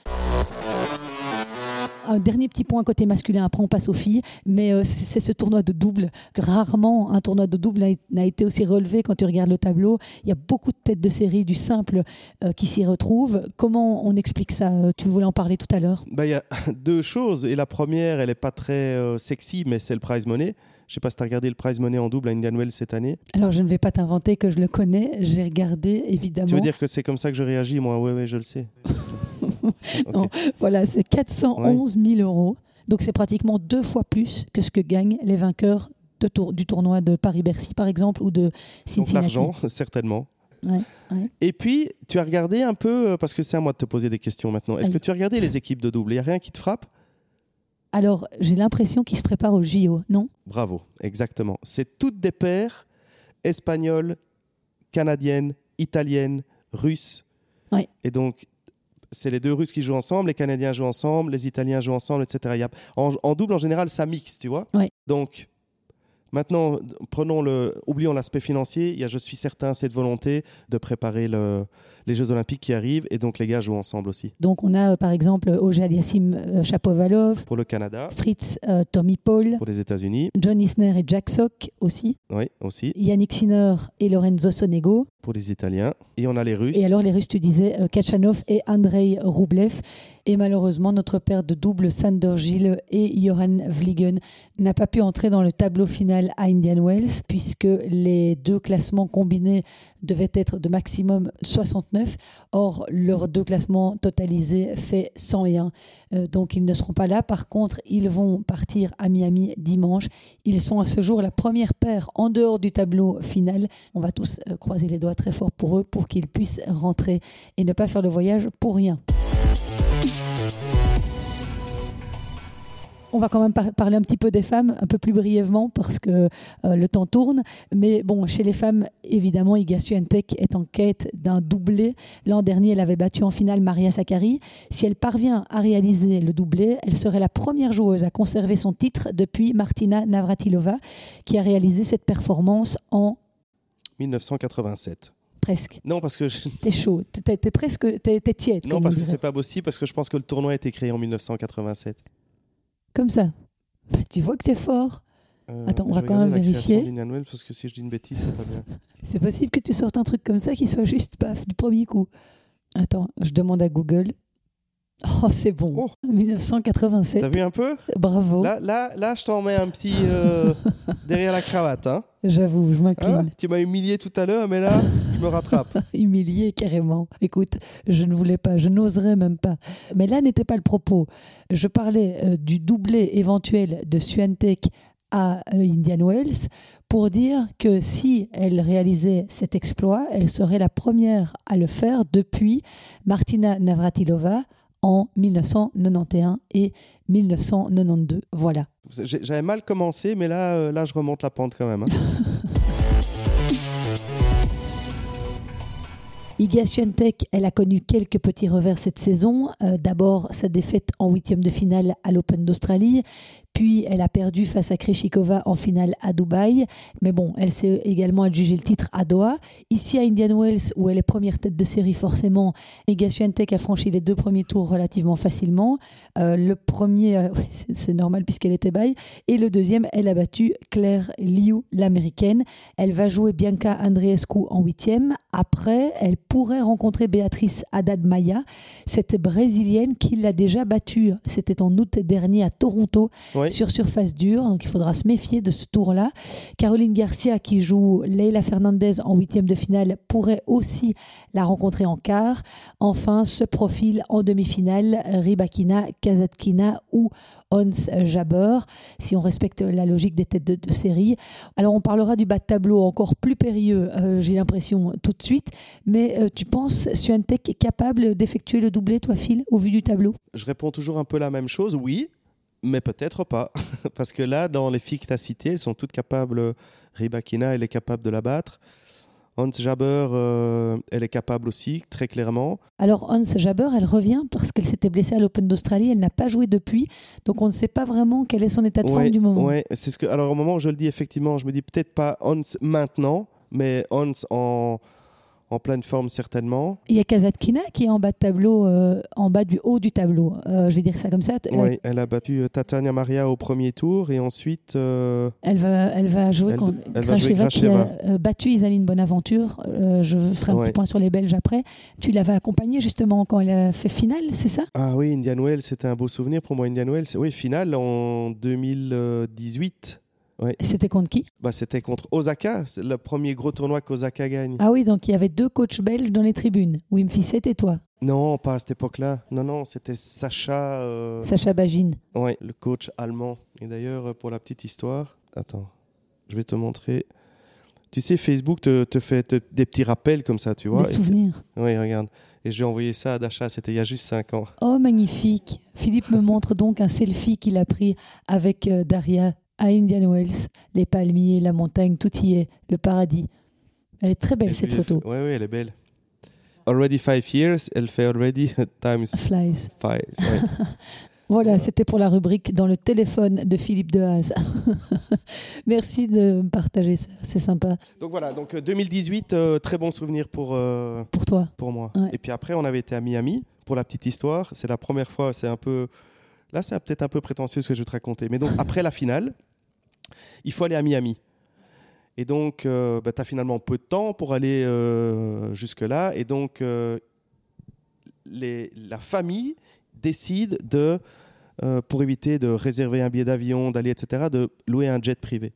un dernier petit point côté masculin, après on passe aux filles, mais euh, c'est ce tournoi de double. Rarement un tournoi de double n'a été aussi relevé quand tu regardes le tableau. Il y a beaucoup de têtes de série du simple euh, qui s'y retrouvent. Comment on explique ça Tu voulais en parler tout à l'heure? Bah, Il y a deux choses. Et la première, elle n'est pas très euh, sexy, mais c'est le prize money. Je ne sais pas si tu as regardé le prize money en double à Indian Wells cette année. Alors, je ne vais pas t'inventer que je le connais. J'ai regardé, évidemment. Tu veux dire que c'est comme ça que je réagis, moi? Oui, oui, je le sais. voilà, c'est 411 000 euros. Donc c'est pratiquement deux fois plus que ce que gagnent les vainqueurs de tour, du tournoi de Paris-Bercy, par exemple, ou de Cincinnati. Donc l'argent, certainement. Et puis, tu as regardé un peu, euh, parce que c'est à moi de te poser des questions maintenant, est-ce que tu as regardé les équipes de double? Il n'y a rien qui te frappe? Alors, j'ai l'impression qu'ils se préparent au JO, non? Bravo, exactement. C'est toutes des paires espagnoles, canadiennes, italiennes, russes. Ouais. Et donc, c'est les deux Russes qui jouent ensemble, les Canadiens jouent ensemble, les Italiens jouent ensemble, etc. Il y a- en, en double, en général, ça mixe, tu vois. Ouais. Donc, maintenant, prenons le, oublions l'aspect financier. Il y a, je suis certain, cette volonté de préparer le- les Jeux Olympiques qui arrivent, et donc les gars jouent ensemble aussi. Donc, on a euh, par exemple Oja Aliassim euh, Chapovalov, Pour le Canada, Fritz euh, Tommy Paul, pour les États-Unis, John Isner et Jack Sock aussi, oui, aussi, Yannick Sinner et Lorenzo Sonego. Les Italiens. Et on a les Russes. Et alors, les Russes, tu disais euh, Kachanov et Andrei Roublev. Et malheureusement, notre paire de double, Sander Gilles et Johan Vliegen, n'a pas pu entrer dans le tableau final à Indian Wells, puisque les deux classements combinés devaient être de maximum 69. Or, leurs deux classements totalisés fait 101. Euh, donc, ils ne seront pas là. Par contre, ils vont partir à Miami dimanche. Ils sont à ce jour la première paire en dehors du tableau final. On va tous euh, croiser les doigts très fort pour eux pour qu'ils puissent rentrer et ne pas faire le voyage pour rien. On va quand même par- parler un petit peu des femmes, un peu plus brièvement, parce que euh, le temps tourne. Mais bon, chez les femmes, évidemment, Iga Swiatek est en quête d'un doublé. L'an dernier, elle avait battu en finale Maria Sakkari. Si elle parvient à réaliser le doublé, elle serait la première joueuse à conserver son titre depuis Martina Navratilova, qui a réalisé cette performance en 1987. presque. Non, parce que je- T'es chaud, t'es t'es presque, t'es t'es tiède. non parce que c'est pas possible parce que je pense que le tournoi a été créé en 1987. Comme ça. Tu vois que t'es fort. Euh, Attends, on va quand même vérifier. parce que si je dis une bêtise, c'est pas bien. C'est possible que tu sortes un truc comme ça qui soit juste paf du premier coup. Attends, je demande à Google. Oh, c'est bon. Oh. 1987. T'as vu un peu? Bravo. là, là, là, je t'en mets un petit euh, derrière la cravate. Hein. J'avoue, je Hein m'incline. tu m'as humilié tout à l'heure, mais là, je me rattrape. Humilié carrément. Écoute, je ne voulais pas, je n'oserais même pas. Mais là n'était pas le propos. Je parlais euh, du doublé éventuel de Swiatek à euh, Indian Wells pour dire que si elle réalisait cet exploit, elle serait la première à le faire depuis Martina Navratilova en 1991 et 1992. Voilà. J'avais mal commencé, mais là, euh, là, je remonte la pente quand même. hein. Iga Swiatek, elle a connu quelques petits revers cette saison. Euh, D'abord, sa défaite en huitième de finale à l'Open d'Australie. Puis, elle a perdu face à Kreshikova en finale à Dubaï. Mais bon, elle s'est également adjugé le titre à Doha. Ici à Indian Wells, où elle est première tête de série forcément, Iga Swiatek a franchi les deux premiers tours relativement facilement. Euh, le premier, euh, c'est normal puisqu'elle était baille. Et le deuxième, elle a battu Claire Liu, l'américaine. Elle va jouer Bianca Andreescu en huitième. Après, elle pourrait rencontrer Béatrice Haddad Maya, cette brésilienne qui l'a déjà battue. C'était en août dernier à Toronto sur surface dure. Donc il faudra se méfier de ce tour-là. Caroline Garcia qui joue Leila Fernandez en huitième de finale pourrait aussi la rencontrer en quart. Enfin, ce profil en demi-finale, Ribakina, Kazatkina ou Ons Jabeur, si on respecte la logique des têtes de, de série. Alors on parlera du bas de tableau encore plus périlleux, euh, j'ai l'impression, tout de suite. Mais euh, tu penses Swiatek est capable d'effectuer le doublé, toi Phil, au vu du tableau? Je réponds toujours un peu la même chose, oui, mais peut-être pas. Parce que là, dans les filles que tu as citées, elles sont toutes capables. Ribakina, elle est capable de la battre. Hans Jaber, euh, elle est capable aussi, très clairement. Alors Hans Jabeur, elle revient parce qu'elle s'était blessée à l'Open d'Australie, elle n'a pas joué depuis, donc on ne sait pas vraiment quel est son état de forme du moment. ouais, c'est ce que. Alors au moment où je le dis, effectivement, je me dis peut-être pas Hans maintenant, mais Hans en, en pleine forme certainement. Il y a Kazatkina qui est en bas de tableau, euh, en bas du haut du tableau. Euh, je vais dire ça comme ça. Elle, Ouais, elle a battu euh, Tatania Maria au premier tour et ensuite. euh, elle va, elle va jouer Elle- contre elle va jouer qui a euh, battu Isaline Bonaventure. Euh, je ferai un Ouais. petit point sur les Belges après. Tu l'avais accompagnée justement quand elle a fait finale, c'est ça? Ah oui, Indian Wells, c'était un beau souvenir pour moi. Indian Wells, oui, finale en 2018. C'était contre qui Bah, c'était contre Osaka, c'est le premier gros tournoi qu'Osaka gagne. Ah oui, donc il y avait deux coachs belges dans les tribunes, Wim Fissette et toi, Non, pas à cette époque-là. Non, non, c'était Sacha, euh, Sacha Bagine. ouais, le coach allemand. Et d'ailleurs, euh, pour la petite histoire, attends, je vais te montrer. Tu sais, Facebook te, te fait te- des petits rappels comme ça, tu vois. Des souvenirs. Oui, regarde. Et j'ai envoyé ça à Dasha, c'était il y a juste 5 ans. Oh, magnifique. Philippe me montre donc un selfie qu'il a pris avec euh, Daria à Indian Wells. Les palmiers, la montagne, tout y est, le paradis. Elle est très belle, Et cette photo. Oui, oui, elle est belle. Already five years, elle fait already times Flies. five. ouais. Voilà, c'était pour la rubrique dans le téléphone de Philippe Dehaze. Merci de me partager ça, c'est sympa Donc voilà, donc euh, 2018, euh, très bon souvenir pour, euh, pour toi. pour moi. Ouais. Et puis après, on avait été à Miami pour la petite histoire. C'est la première fois, c'est un peu. Là, c'est peut-être un peu prétentieux ce que je vais te raconter. Mais donc, après la finale, il faut aller à Miami. Et donc, tu as finalement peu de temps pour aller euh, jusque-là. Et donc, euh, les, la famille décide de, euh, pour éviter de réserver un billet d'avion, d'aller, etc., de louer un jet privé.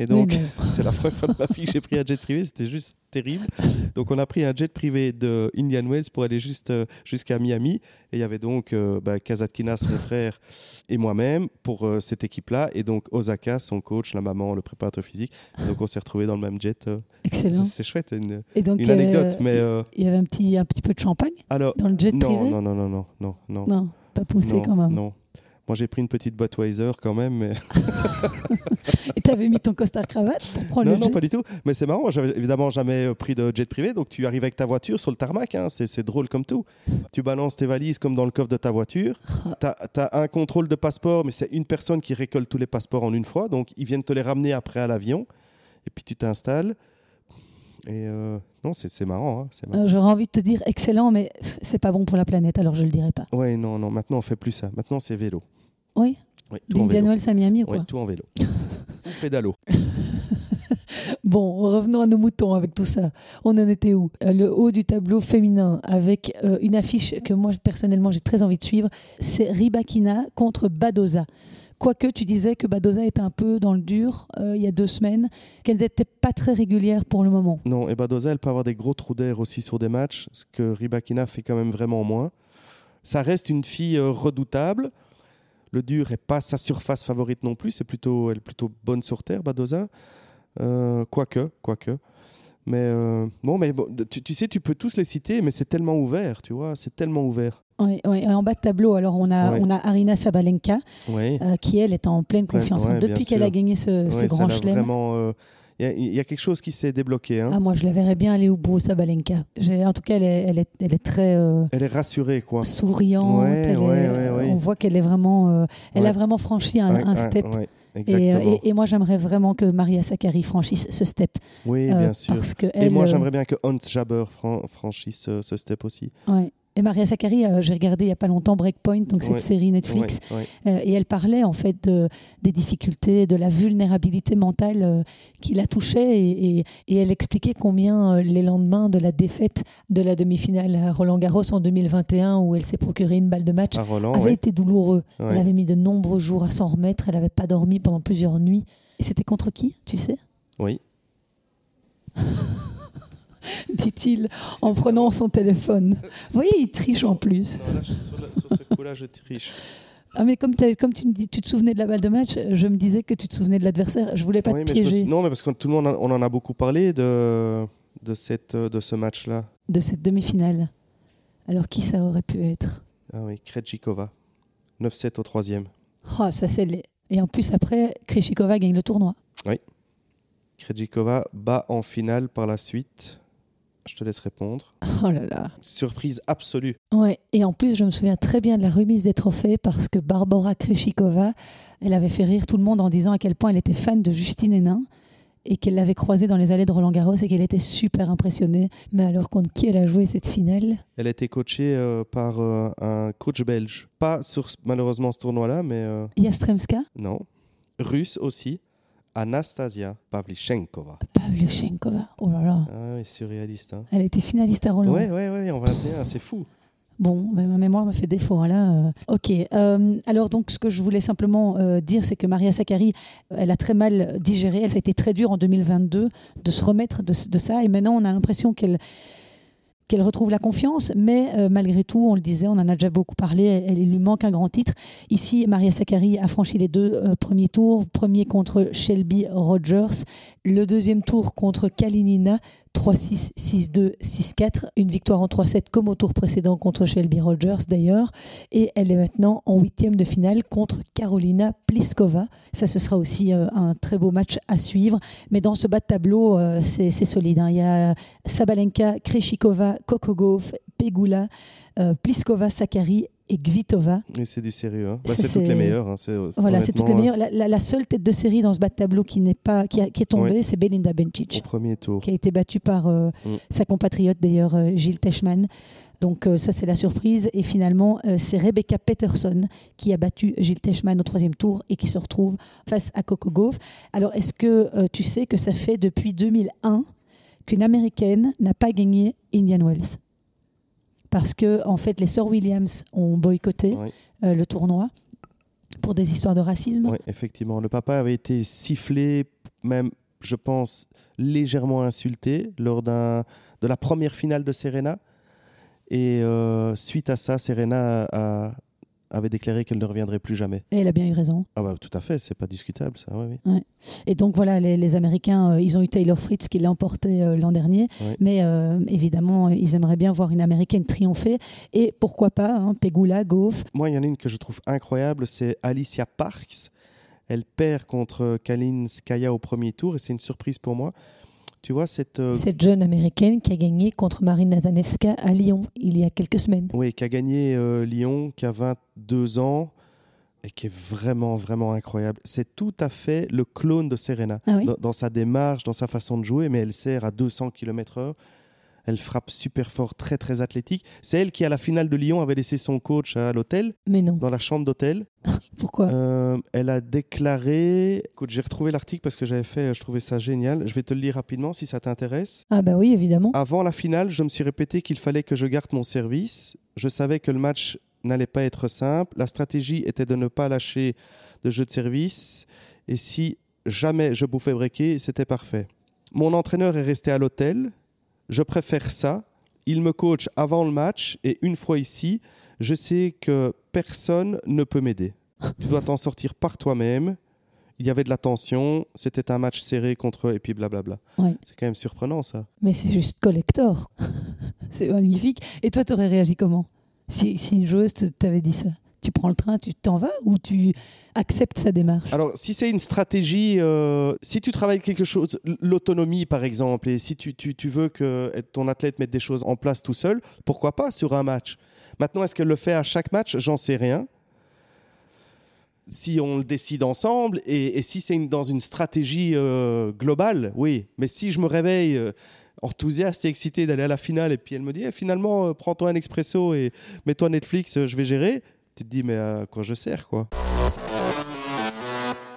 Et donc, c'est la première fois de ma vie que j'ai pris un jet privé, c'était juste terrible. Donc, on a pris un jet privé de Indian Wells pour aller juste euh, jusqu'à Miami. Et il y avait donc euh, bah, Kazatkina, son frère, et moi-même pour euh, cette équipe-là. Et donc, Osaka, son coach, la maman, le préparateur physique. Et donc, on s'est retrouvés dans le même jet. euh. Excellent. C'est- chouette, une, Et donc, une anecdote. Mais il y avait un petit, un petit peu de champagne alors, dans le jet non, privé non, non, non, non, non, non. Non, pas poussé non, quand même. Non. Moi, j'ai pris une petite Budweiser quand même, mais Et t'avais mis ton costard cravate pour prendre non, le non, jet pas du tout. Mais c'est marrant, j'avais évidemment jamais euh, pris de jet privé, donc tu arrives avec ta voiture sur le tarmac, hein, c'est c'est drôle comme tout. Tu balances tes valises comme dans le coffre de ta voiture. Tu as, un contrôle de passeport, mais c'est une personne qui récolte tous les passeports en une fois, donc ils viennent te les ramener après à l'avion, et puis tu t'installes. Et euh, non, c'est c'est marrant. Hein, marrant. Euh, J'aurais envie de te dire excellent, mais c'est pas bon pour la planète, alors je le dirai pas. Ouais, non, non, maintenant on fait plus ça. Maintenant c'est vélo. Oui Oui, tout à Miami ou quoi Ouais, tout en vélo. Ou pédalo. Bon, revenons à nos moutons avec tout ça. On en était où? Euh, Le haut du tableau féminin avec euh, une affiche que moi personnellement j'ai très envie de suivre, c'est Ribakina contre Badoza. Quoique tu disais que Badoza était un peu dans le dur euh, il y a deux semaines, qu'elle n'était pas très régulière pour le moment. Non, et Badoza, elle peut avoir des gros trous d'air aussi sur des matchs, ce que Ribakina fait quand même vraiment moins. Ça reste une fille euh, redoutable. Le dur n'est pas sa surface favorite non plus. C'est plutôt, elle est plutôt bonne sur terre, Badoza. Euh, quoique, quoique. Mais euh, bon, mais bon, tu, tu sais, tu peux tous les citer, mais c'est tellement ouvert, tu vois, c'est tellement ouvert. En bas de tableau, alors on a, Ouais. on a Arina Sabalenka, euh, qui elle est en pleine confiance. ouais, Depuis qu'elle a gagné ce, grand chelem. vraiment. Il y, a- il y a quelque chose qui s'est débloqué. hein. Ah, moi, je la verrais bien aller au bout, Sabalenka. En tout cas, elle est, elle est, elle est très euh, Elle est rassurée, quoi. souriante. Ouais, elle est- ouais, ouais, ouais. On voit qu'elle est vraiment. euh, elle a vraiment franchi un, step. Et, euh, et- et moi, j'aimerais vraiment que Maria Sakkari franchisse ce step. oui, euh, bien sûr. Parce que Et elle, moi, j'aimerais bien que Hans Jabber fran- franchisse ce step aussi. ouais. Et Maria Sakkari, euh, j'ai regardé il n'y a pas longtemps Breakpoint, donc cette Ouais. série Netflix, Ouais, ouais. Euh, et elle parlait en fait de- des difficultés, de la vulnérabilité mentale euh, qui la touchait et, et- et elle expliquait combien les lendemains de la défaite de la demi-finale à Roland Garros en 2021 où elle s'est procuré une balle de match Roland, avait été douloureux. Elle avait mis de nombreux jours à s'en remettre, elle n'avait pas dormi pendant plusieurs nuits. Et c'était contre qui, tu sais? Oui. Dit-il en prenant son téléphone. Vous voyez, il triche en plus. Non, là, je- sur, la- sur ce coup-là, je triche. Ah mais comme, tu me dis, tu te souvenais de la balle de match, je me disais que tu te souvenais de l'adversaire. Je voulais pas Oui, te mais je me piéger Non, mais parce que tout le monde, a- on en a beaucoup parlé de, de, cette, de ce match-là. de cette demi-finale. Alors qui ça aurait pu être? Ah oui, Krejcikova. 9-7 au troisième. Oh, ça c'est les... Et en plus après, Krejcikova gagne le tournoi. Krejcikova bat en finale par la suite. Je te laisse répondre. Oh là là. Surprise absolue. Ouais. Et en plus, je me souviens très bien de la remise des trophées parce que Barbara Krejcikova, elle avait fait rire tout le monde en disant à quel point elle était fan de Justine Hénin et qu'elle l'avait croisée dans les allées de Roland Garros et qu'elle était super impressionnée. Mais alors contre qui elle a joué cette finale? Elle a été coachée euh, par euh, un coach belge. Pas sur malheureusement ce tournoi-là, mais euh, Yastremska non. Russe aussi. Anastasia Pavlychenkova. Pavlyuchenkova. Oh là là. Ah oui, surréaliste. Hein. Elle était finaliste à Roland. Ouais, ouais, ouais, en 21, c'est fou. Bon, ben, ma mémoire me fait défaut hein, là. euh. Ok. Euh, alors donc, ce que je voulais simplement euh, dire, c'est que Maria Sakkari, elle a très mal digéré. Ça a été très dur en 2022 de se remettre de, de ça. Et maintenant, on a l'impression qu'elle qu'elle retrouve la confiance, mais euh, malgré tout, on le disait, on en a déjà beaucoup parlé, elle, il lui manque un grand titre. Ici, Maria Sakkari a franchi les deux euh, premiers tours, premier contre Shelby Rogers, le deuxième tour contre Kalinina, 3-6, 6-2, 6-4. Une victoire en 3-7 comme au tour précédent contre Shelby Rogers d'ailleurs. Et elle est maintenant en huitième de finale contre Carolina Pliskova. Ça, ce sera aussi euh, un très beau match à suivre. Mais dans ce bas de tableau, euh, c'est solide. hein. Il y a Sabalenka, Kreshikova, Kokogov, Pegula, euh, Pliskova, Sakari et Gvitova. Et c'est du sérieux. hein. Bah, c'est toutes les meilleures. hein. Euh, Voilà, c'est toutes les meilleures. La, la- la seule tête de série dans ce bas de tableau qui, n'est pas, qui, a- qui est tombée, c'est Belinda Bencic Au premier tour. qui a été battu par euh, Mm. sa compatriote d'ailleurs euh, Gilles Teschmann. Donc euh, ça c'est la surprise et finalement c'est Rebecca Peterson qui a battu Gilles Teschmann au troisième tour et qui se retrouve face à Coco Gauff. Alors est-ce que tu sais que ça fait depuis 2001 qu'une américaine n'a pas gagné Indian Wells? Parce que en fait les sœurs Williams ont boycotté Oui. euh, le tournoi pour des histoires de racisme. Oui, effectivement. Le papa avait été sifflé, même, je pense, légèrement insulté lors d'un, de la première finale de Serena. Et euh, suite à ça, Serena a- avait déclaré qu'elle ne reviendrait plus jamais. Et elle a bien eu raison. Ah bah tout à fait, c'est pas discutable ça. oui. Et donc voilà, les, les Américains, euh, ils ont eu Taylor Fritz qui l'a emporté euh, l'an dernier, Ouais. mais euh, évidemment, ils aimeraient bien voir une Américaine triompher. Et pourquoi pas, hein, Pegula, Goff. Moi, il y en a une que je trouve incroyable, c'est Alicia Parks. Elle perd contre Kalin Skaya au premier tour et c'est une surprise pour moi. Tu vois, cette, euh, cette jeune Américaine qui a gagné contre Marine Nazanevska à Lyon il y a quelques semaines. Oui, qui a gagné euh, Lyon, qui a 22 ans et qui est vraiment, vraiment incroyable. C'est tout à fait le clone de Serena. Ah oui dans, dans sa démarche, dans sa façon de jouer, mais elle sert à 200 km/h. Elle frappe super fort, très, très athlétique. C'est elle qui, à la finale de Lyon, avait laissé son coach à l'hôtel, Mais non. dans la chambre d'hôtel. Pourquoi? Euh, elle a déclaré. Écoute, j'ai retrouvé l'article parce que j'avais fait, je trouvais ça génial. Je vais te le lire rapidement si ça t'intéresse. Ah bah oui, évidemment. Avant la finale, je me suis répété qu'il fallait que je garde mon service. Je savais que le match n'allait pas être simple. La stratégie était de ne pas lâcher de jeu de service. Et si jamais je bouffais breaker, c'était parfait. Mon entraîneur est resté à l'hôtel. Je préfère ça. Il me coach avant le match. Et une fois ici, je sais que personne ne peut m'aider. Tu dois t'en sortir par toi-même. Il y avait de la tension. C'était un match serré contre eux. Et puis blablabla. Ouais. C'est quand même surprenant ça. Mais c'est juste collector. c'est magnifique. Et toi, tu aurais réagi comment? Si, si une joueuse t'avait dit ça Tu prends le train, tu t'en vas ou tu acceptes sa démarche Alors, si c'est une stratégie, euh, si tu travailles quelque chose, l'autonomie par exemple, et si tu, veux que ton athlète mette des choses en place tout seul, pourquoi pas sur un match? Maintenant, est-ce qu'elle le fait à chaque match? J'en sais rien. Si on le décide ensemble, et, si c'est dans une stratégie euh, globale, oui. Mais si je me réveille euh, enthousiaste et excité d'aller à la finale, et puis elle me dit Eh, finalement, prends-toi un expresso et mets-toi Netflix, je vais gérer, tu te dis mais à quoi je sers quoi?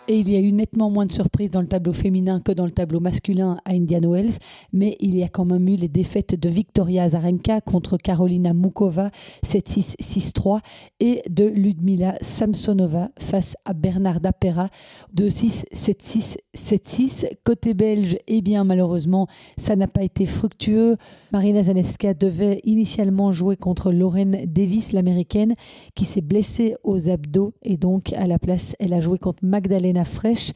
Et il y a eu nettement moins de surprises dans le tableau féminin que dans le tableau masculin à Indian Wells, mais il y a quand même eu les défaites de Victoria Azarenka contre Carolina Mukova 7-6, 6-3 et de Ludmila Samsonova face à Bernarda Pera 2-6, 7-6, 7-6. Côté belge, eh bien malheureusement, ça n'a pas été fructueux. Marina Zanevska devait initialement jouer contre Lauren Davis, l'américaine, qui s'est blessée aux abdos et donc à la place, elle a joué contre Magdalena Fresh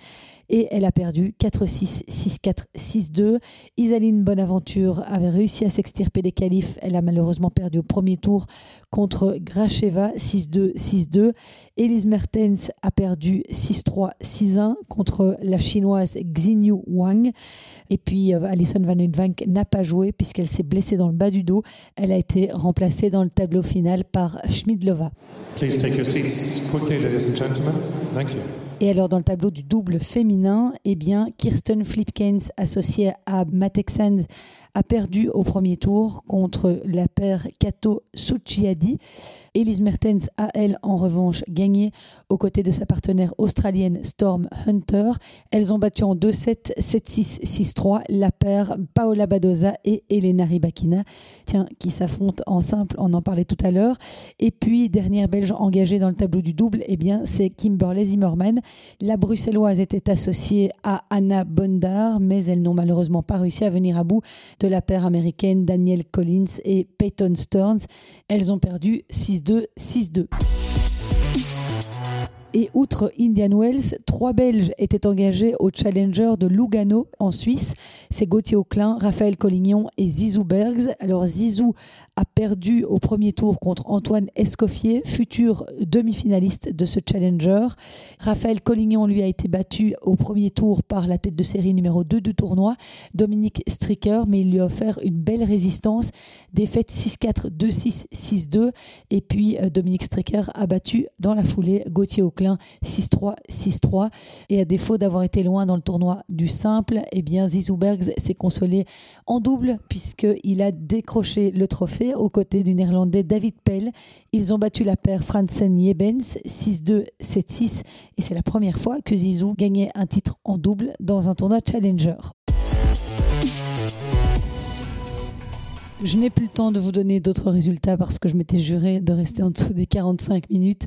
et elle a perdu 4-6, 6-4, 6-2. Isaline Bonaventure avait réussi à s'extirper des qualifs. Elle a malheureusement perdu au premier tour contre Gracheva 6-2, 6-2. Elise Mertens a perdu 6-3, 6-1 contre la chinoise Xinyu Wang. Et puis euh, Alison Van Uytvanck n'a pas joué puisqu'elle s'est blessée dans le bas du dos. Elle a été remplacée dans le tableau final par Schmidlova. Please take your seats quickly, ladies and gentlemen. Thank you. Et alors dans le tableau du double féminin, eh bien Kirsten Flipkens associée à Matek Sands a perdu au premier tour contre la paire Kato Suchiadi. Elise Mertens a elle en revanche gagné aux côtés de sa partenaire australienne Storm Hunter. Elles ont battu en 2-7, 7-6, 6-3 la paire Paola Badoza et Elena Rybakina, tiens, qui s'affrontent en simple, on en parlait tout à l'heure. Et puis dernière belge engagée dans le tableau du double, eh bien c'est Kimberley Zimmerman. La bruxelloise était associée à Anna Bondar, mais elles n'ont malheureusement pas réussi à venir à bout de de la paire américaine Danielle Collins et Peyton Stearns. Elles ont perdu 6-2, 6-2. Et outre Indian Wells, trois Belges étaient engagés au Challenger de Lugano en Suisse. C'est Gauthier Auclin, Raphaël Collignon et Zizou Bergs. Alors Zizou a perdu au premier tour contre Antoine Escoffier, futur demi-finaliste de ce Challenger. Raphaël Collignon lui a été battu au premier tour par la tête de série numéro 2 du tournoi, Dominique Stricker, mais il lui a offert une belle résistance. Défaite 6-4, 2-6, 6-2. Et puis euh, Dominique Stricker a battu dans la foulée Gauthier Auclin 6-3, 6-3. Et à défaut d'avoir été loin dans le tournoi du simple, eh bien Zizou Bergs s'est consolé en double puisqu'il a décroché le trophée aux côtés du néerlandais David Pell. Ils ont battu la paire Franzen-Jebens 6-2, 7-6 et c'est la première fois que Zizou gagnait un titre en double dans un tournoi Challenger. Je n'ai plus le temps de vous donner d'autres résultats parce que je m'étais juré de rester en dessous des 45 minutes,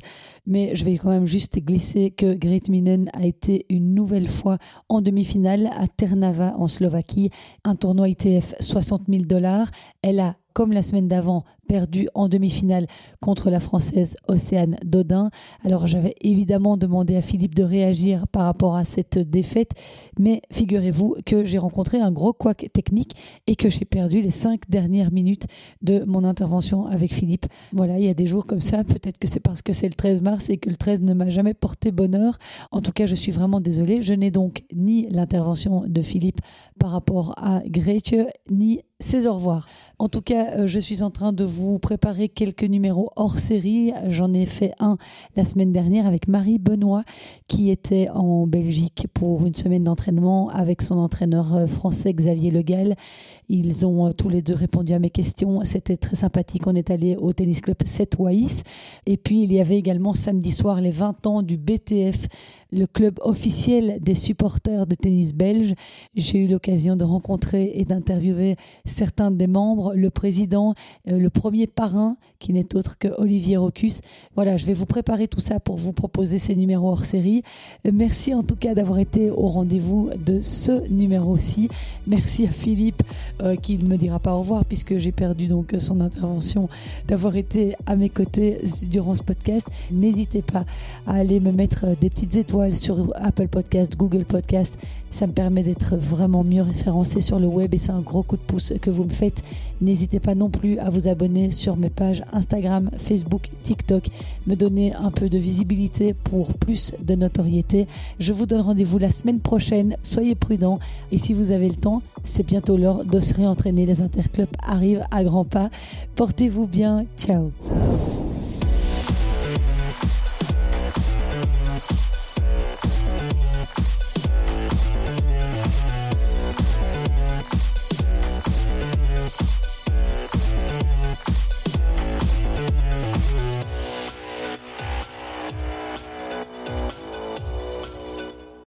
mais je vais quand même juste glisser que Great Minen a été une nouvelle fois en demi-finale à Ternava en Slovaquie, un tournoi ITF 60 000 dollars. Elle a comme la semaine d'avant, perdu en demi-finale contre la Française Océane Dodin. Alors j'avais évidemment demandé à Philippe de réagir par rapport à cette défaite, mais figurez-vous que j'ai rencontré un gros couac technique et que j'ai perdu les cinq dernières minutes de mon intervention avec Philippe. Voilà, il y a des jours comme ça, peut-être que c'est parce que c'est le 13 mars et que le 13 ne m'a jamais porté bonheur. En tout cas, je suis vraiment désolée. Je n'ai donc ni l'intervention de Philippe par rapport à Gretje, ni ses au revoir. En tout cas, euh, je suis en train de vous préparer quelques numéros hors série. J'en ai fait un la semaine dernière avec Marie Benoît qui était en Belgique pour une semaine d'entraînement avec son entraîneur euh, français Xavier Legal. Ils ont euh, tous les deux répondu à mes questions. C'était très sympathique. On est allé au tennis club 7 Waïs. Et puis il y avait également samedi soir les 20 ans du BTF, le club officiel des supporters de tennis belge. J'ai eu l'occasion de rencontrer et d'interviewer certains des membres, le président, euh, le premier parrain, qui n'est autre que Olivier Rocus. Voilà, je vais vous préparer tout ça pour vous proposer ces numéros hors série. Euh, merci en tout cas d'avoir été au rendez-vous de ce numéro-ci. Merci à Philippe, euh, qui ne me dira pas au revoir puisque j'ai perdu donc son intervention, d'avoir été à mes côtés durant ce podcast. N'hésitez pas à aller me mettre des petites étoiles sur Apple Podcast, Google Podcast. Ça me permet d'être vraiment mieux référencé sur le web et c'est un gros coup de pouce que vous me faites. N'hésitez pas non plus à vous abonner sur mes pages Instagram, Facebook, TikTok, me donner un peu de visibilité pour plus de notoriété. Je vous donne rendez-vous la semaine prochaine. Soyez prudents et si vous avez le temps, c'est bientôt l'heure de se réentraîner. Les interclubs arrivent à grands pas. Portez-vous bien. Ciao.